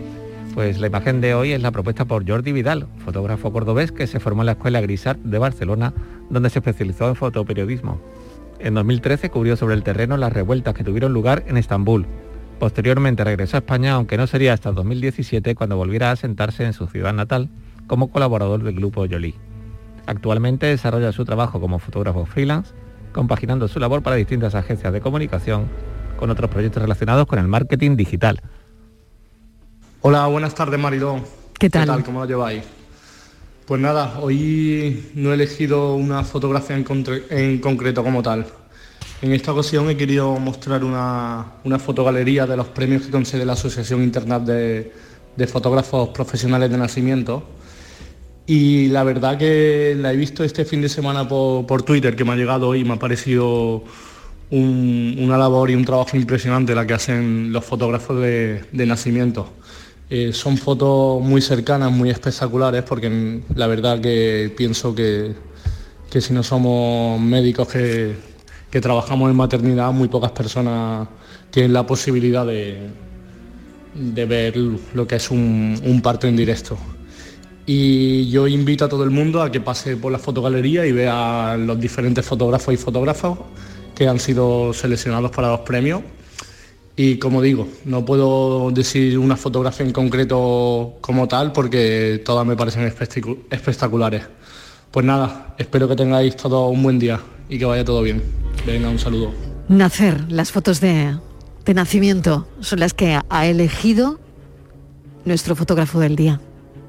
Pues la imagen de hoy es la propuesta por Jordi Vidal, fotógrafo cordobés que se formó en la Escuela Grisart de Barcelona, donde se especializó en fotoperiodismo. En 2013 cubrió sobre el terreno las revueltas que tuvieron lugar en Estambul. Posteriormente regresó a España, aunque no sería hasta 2017 cuando volviera a sentarse en su ciudad natal como colaborador del grupo Jolie. Actualmente desarrolla su trabajo como fotógrafo freelance compaginando su labor para distintas agencias de comunicación con otros proyectos relacionados con el marketing digital. Hola, buenas tardes Maridón. ¿Qué tal? ¿Cómo lo lleváis? Pues nada, hoy no he elegido una fotografía en, en concreto como tal. En esta ocasión he querido mostrar una, una fotogalería de los premios que concede la Asociación Internacional de, Fotógrafos Profesionales de Nacimiento. Y la verdad que la he visto este fin de semana por, Twitter, que me ha llegado y me ha parecido una labor y un trabajo impresionante la que hacen los fotógrafos de nacimiento. Eh, son fotos muy cercanas, muy espectaculares, porque la verdad que pienso que, si no somos médicos que, trabajamos en maternidad, muy pocas personas tienen la posibilidad de, de ver lo que es un, parto en directo. Y yo invito a todo el mundo a que pase por la fotogalería y vea los diferentes fotógrafos y fotógrafas que han sido seleccionados para los premios y como digo, no puedo decir una fotografía en concreto como tal porque todas me parecen espectaculares. Pues nada, espero que tengáis todo un buen día y que vaya todo bien. Venga, un saludo. Nacer, las fotos de, de nacimiento son las que ha elegido nuestro fotógrafo del día.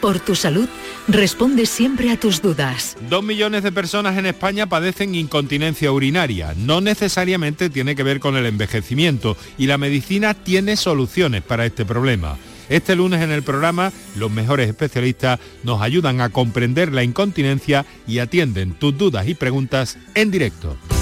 por tu salud, responde siempre a tus dudas. Dos millones de personas en España padecen incontinencia urinaria. No necesariamente tiene que ver con el envejecimiento y la medicina tiene soluciones para este problema. Este lunes en el programa, los mejores especialistas nos ayudan a comprender la incontinencia y atienden tus dudas y preguntas en directo.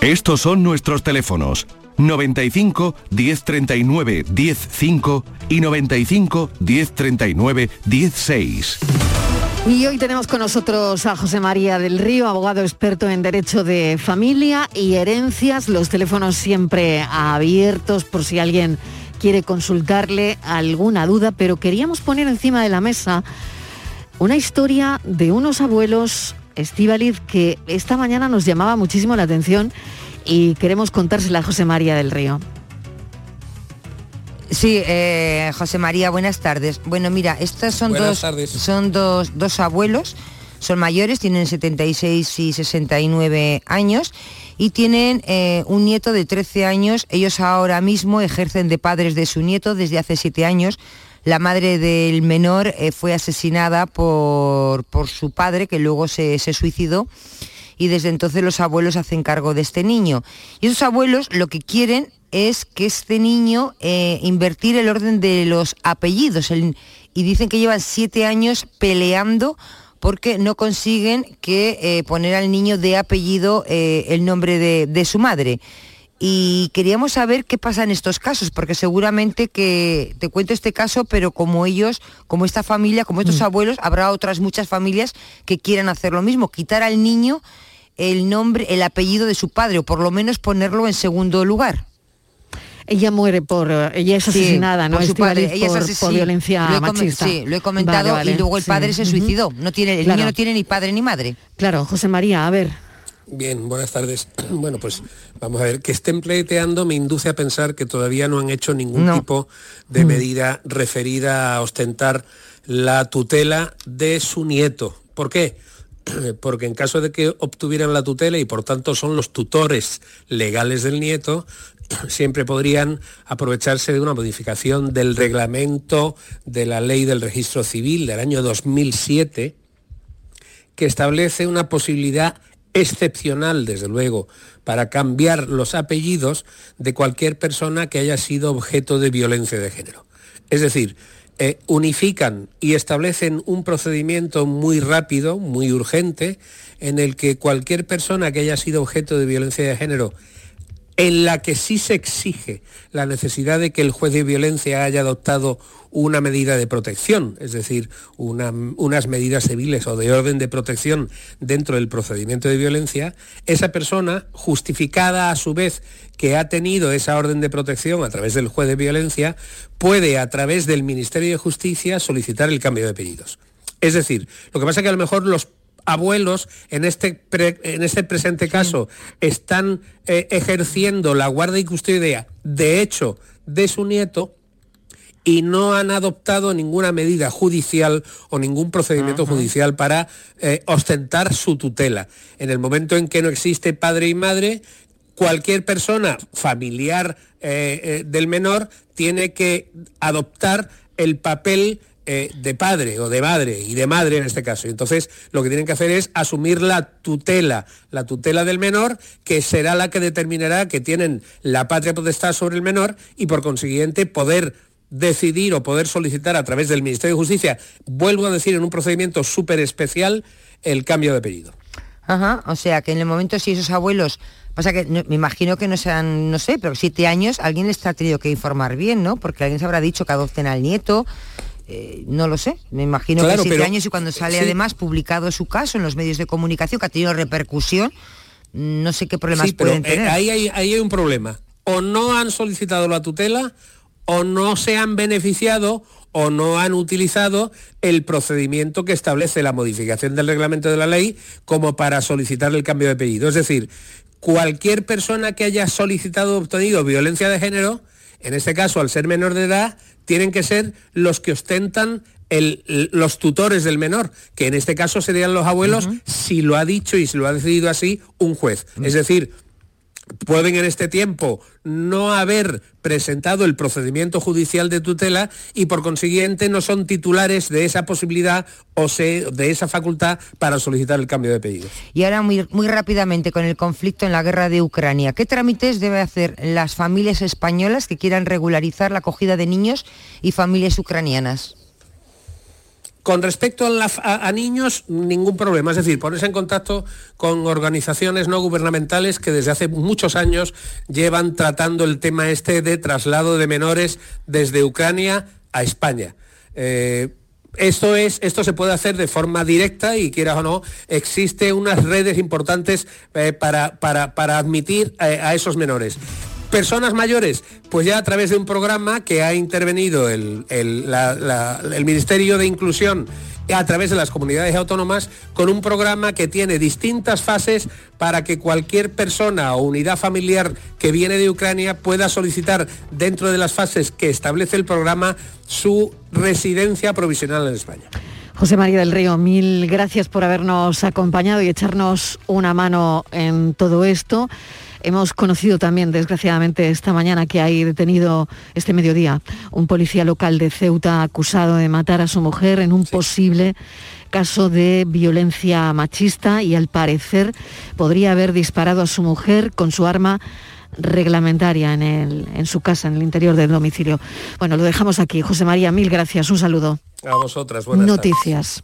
Estos son nuestros teléfonos 95 1039 105 y 95 1039 16. Y hoy tenemos con nosotros a José María del Río, abogado experto en Derecho de Familia y Herencias. Los teléfonos siempre abiertos por si alguien quiere consultarle alguna duda, pero queríamos poner encima de la mesa una historia de unos abuelos, Estivaliz, que esta mañana nos llamaba muchísimo la atención y queremos contársela a José María del Río. Sí, eh, José María, buenas tardes. Bueno, mira, estos son, dos, son dos, dos abuelos, son mayores, tienen 76 y 69 años y tienen eh, un nieto de 13 años. Ellos ahora mismo ejercen de padres de su nieto desde hace 7 años. La madre del menor eh, fue asesinada por, por, su padre, que luego se, suicidó y desde entonces los abuelos hacen cargo de este niño. Y esos abuelos lo que quieren es que este niño eh, invertir el orden de los apellidos y dicen que llevan siete años peleando porque no consiguen que eh, poner al niño de apellido el nombre de, su madre. Y queríamos saber qué pasa en estos casos, porque seguramente que te cuento este caso, pero como ellos, como esta familia, como estos mm. abuelos, habrá otras muchas familias que quieran hacer lo mismo, quitar al niño el nombre, el apellido de su padre, o por lo menos ponerlo en segundo lugar. Ella muere por, ella es asesinada, ¿no? Por su padre, ella por, es por violencia lo machista. Sí, lo he comentado y luego el padre se suicidó. No tiene, el niño no tiene ni padre ni madre. Claro, José María, a ver. Bien, buenas tardes. Bueno, pues vamos a ver, que estén pleiteando me induce a pensar que todavía no han hecho ningún tipo de mm. medida referida a ostentar la tutela de su nieto. ¿Por qué? Porque en caso de que obtuvieran la tutela y por tanto son los tutores legales del nieto, siempre podrían aprovecharse de una modificación del reglamento de la ley del registro civil del año 2007, que establece una posibilidad excepcional, desde luego, para cambiar los apellidos de cualquier persona que haya sido objeto de violencia de género. Es decir, eh, unifican y establecen un procedimiento muy rápido, muy urgente, en el que cualquier persona que haya sido objeto de violencia de género en la que sí se exige la necesidad de que el juez de violencia haya adoptado una medida de protección, es decir, unas medidas civiles o de orden de protección dentro del procedimiento de violencia, esa persona, justificada a su vez que ha tenido esa orden de protección a través del juez de violencia, puede a través del Ministerio de Justicia solicitar el cambio de apellidos. Es decir, lo que pasa es que a lo mejor los abuelos, en este, en este presente caso, están eh, ejerciendo la guarda y custodia, de hecho, de su nieto, y no han adoptado ninguna medida judicial o ningún procedimiento judicial para eh, ostentar su tutela. En el momento en que no existe padre y madre, cualquier persona familiar eh, del menor tiene que adoptar el papel eh, de padre o de madre y de madre en este caso. Entonces lo que tienen que hacer es asumir la tutela, la tutela del menor, que será la que determinará que tienen la patria potestad sobre el menor y por consiguiente poder decidir o poder solicitar a través del Ministerio de Justicia, vuelvo a decir, en un procedimiento súper especial, el cambio de apellido. Ajá, o sea que en el momento si esos abuelos, pasa que me imagino que no sean, no sé, pero siete años, alguien les ha tenido que informar bien, ¿no? Porque alguien se habrá dicho que adopten al nieto, eh, no lo sé, me imagino que siete años y cuando sale además publicado su caso en los medios de comunicación que ha tenido repercusión, no sé qué problemas pueden eh, tener. ahí, hay, ahí hay un problema. O no han solicitado la tutela, o no se han beneficiado o no han utilizado el procedimiento que establece la modificación del reglamento de la ley como para solicitar el cambio de apellido. Es decir, cualquier persona que haya solicitado o obtenido violencia de género, en este caso al ser menor de edad, tienen que ser los que ostentan los tutores del menor, que en este caso serían los abuelos, si lo ha dicho y si lo ha decidido así un juez. Es decir, pueden en este tiempo no haber presentado el procedimiento judicial de tutela y por consiguiente no son titulares de esa posibilidad o de esa facultad para solicitar el cambio de pedido. Y ahora muy, muy rápidamente con el conflicto en la guerra de Ucrania, ¿qué trámites debe hacer las familias españolas que quieran regularizar la acogida de niños y familias ucranianas? Con respecto a, niños, ningún problema. Es decir, ponerse en contacto con organizaciones no gubernamentales que desde hace muchos años llevan tratando el tema este de traslado de menores desde Ucrania a España. Eh, esto, es, esto se puede hacer de forma directa y quieras o no, existe unas redes importantes eh, para, para, admitir eh, a esos menores. Personas mayores, pues ya a través de un programa que ha intervenido el, Ministerio de Inclusión a través de las comunidades autónomas con un programa que tiene distintas fases para que cualquier persona o unidad familiar que viene de Ucrania pueda solicitar dentro de las fases que establece el programa su residencia provisional en España. José María del Río, mil gracias por habernos acompañado y echarnos una mano en todo esto. Hemos conocido también, desgraciadamente, esta mañana que hay detenido este mediodía un policía local de Ceuta acusado de matar a su mujer en un posible caso de violencia machista y al parecer podría haber disparado a su mujer con su arma reglamentaria en, en su casa, en el interior del domicilio. Bueno, lo dejamos aquí. José María, mil gracias. Un saludo. A vosotras, buenas Noticias.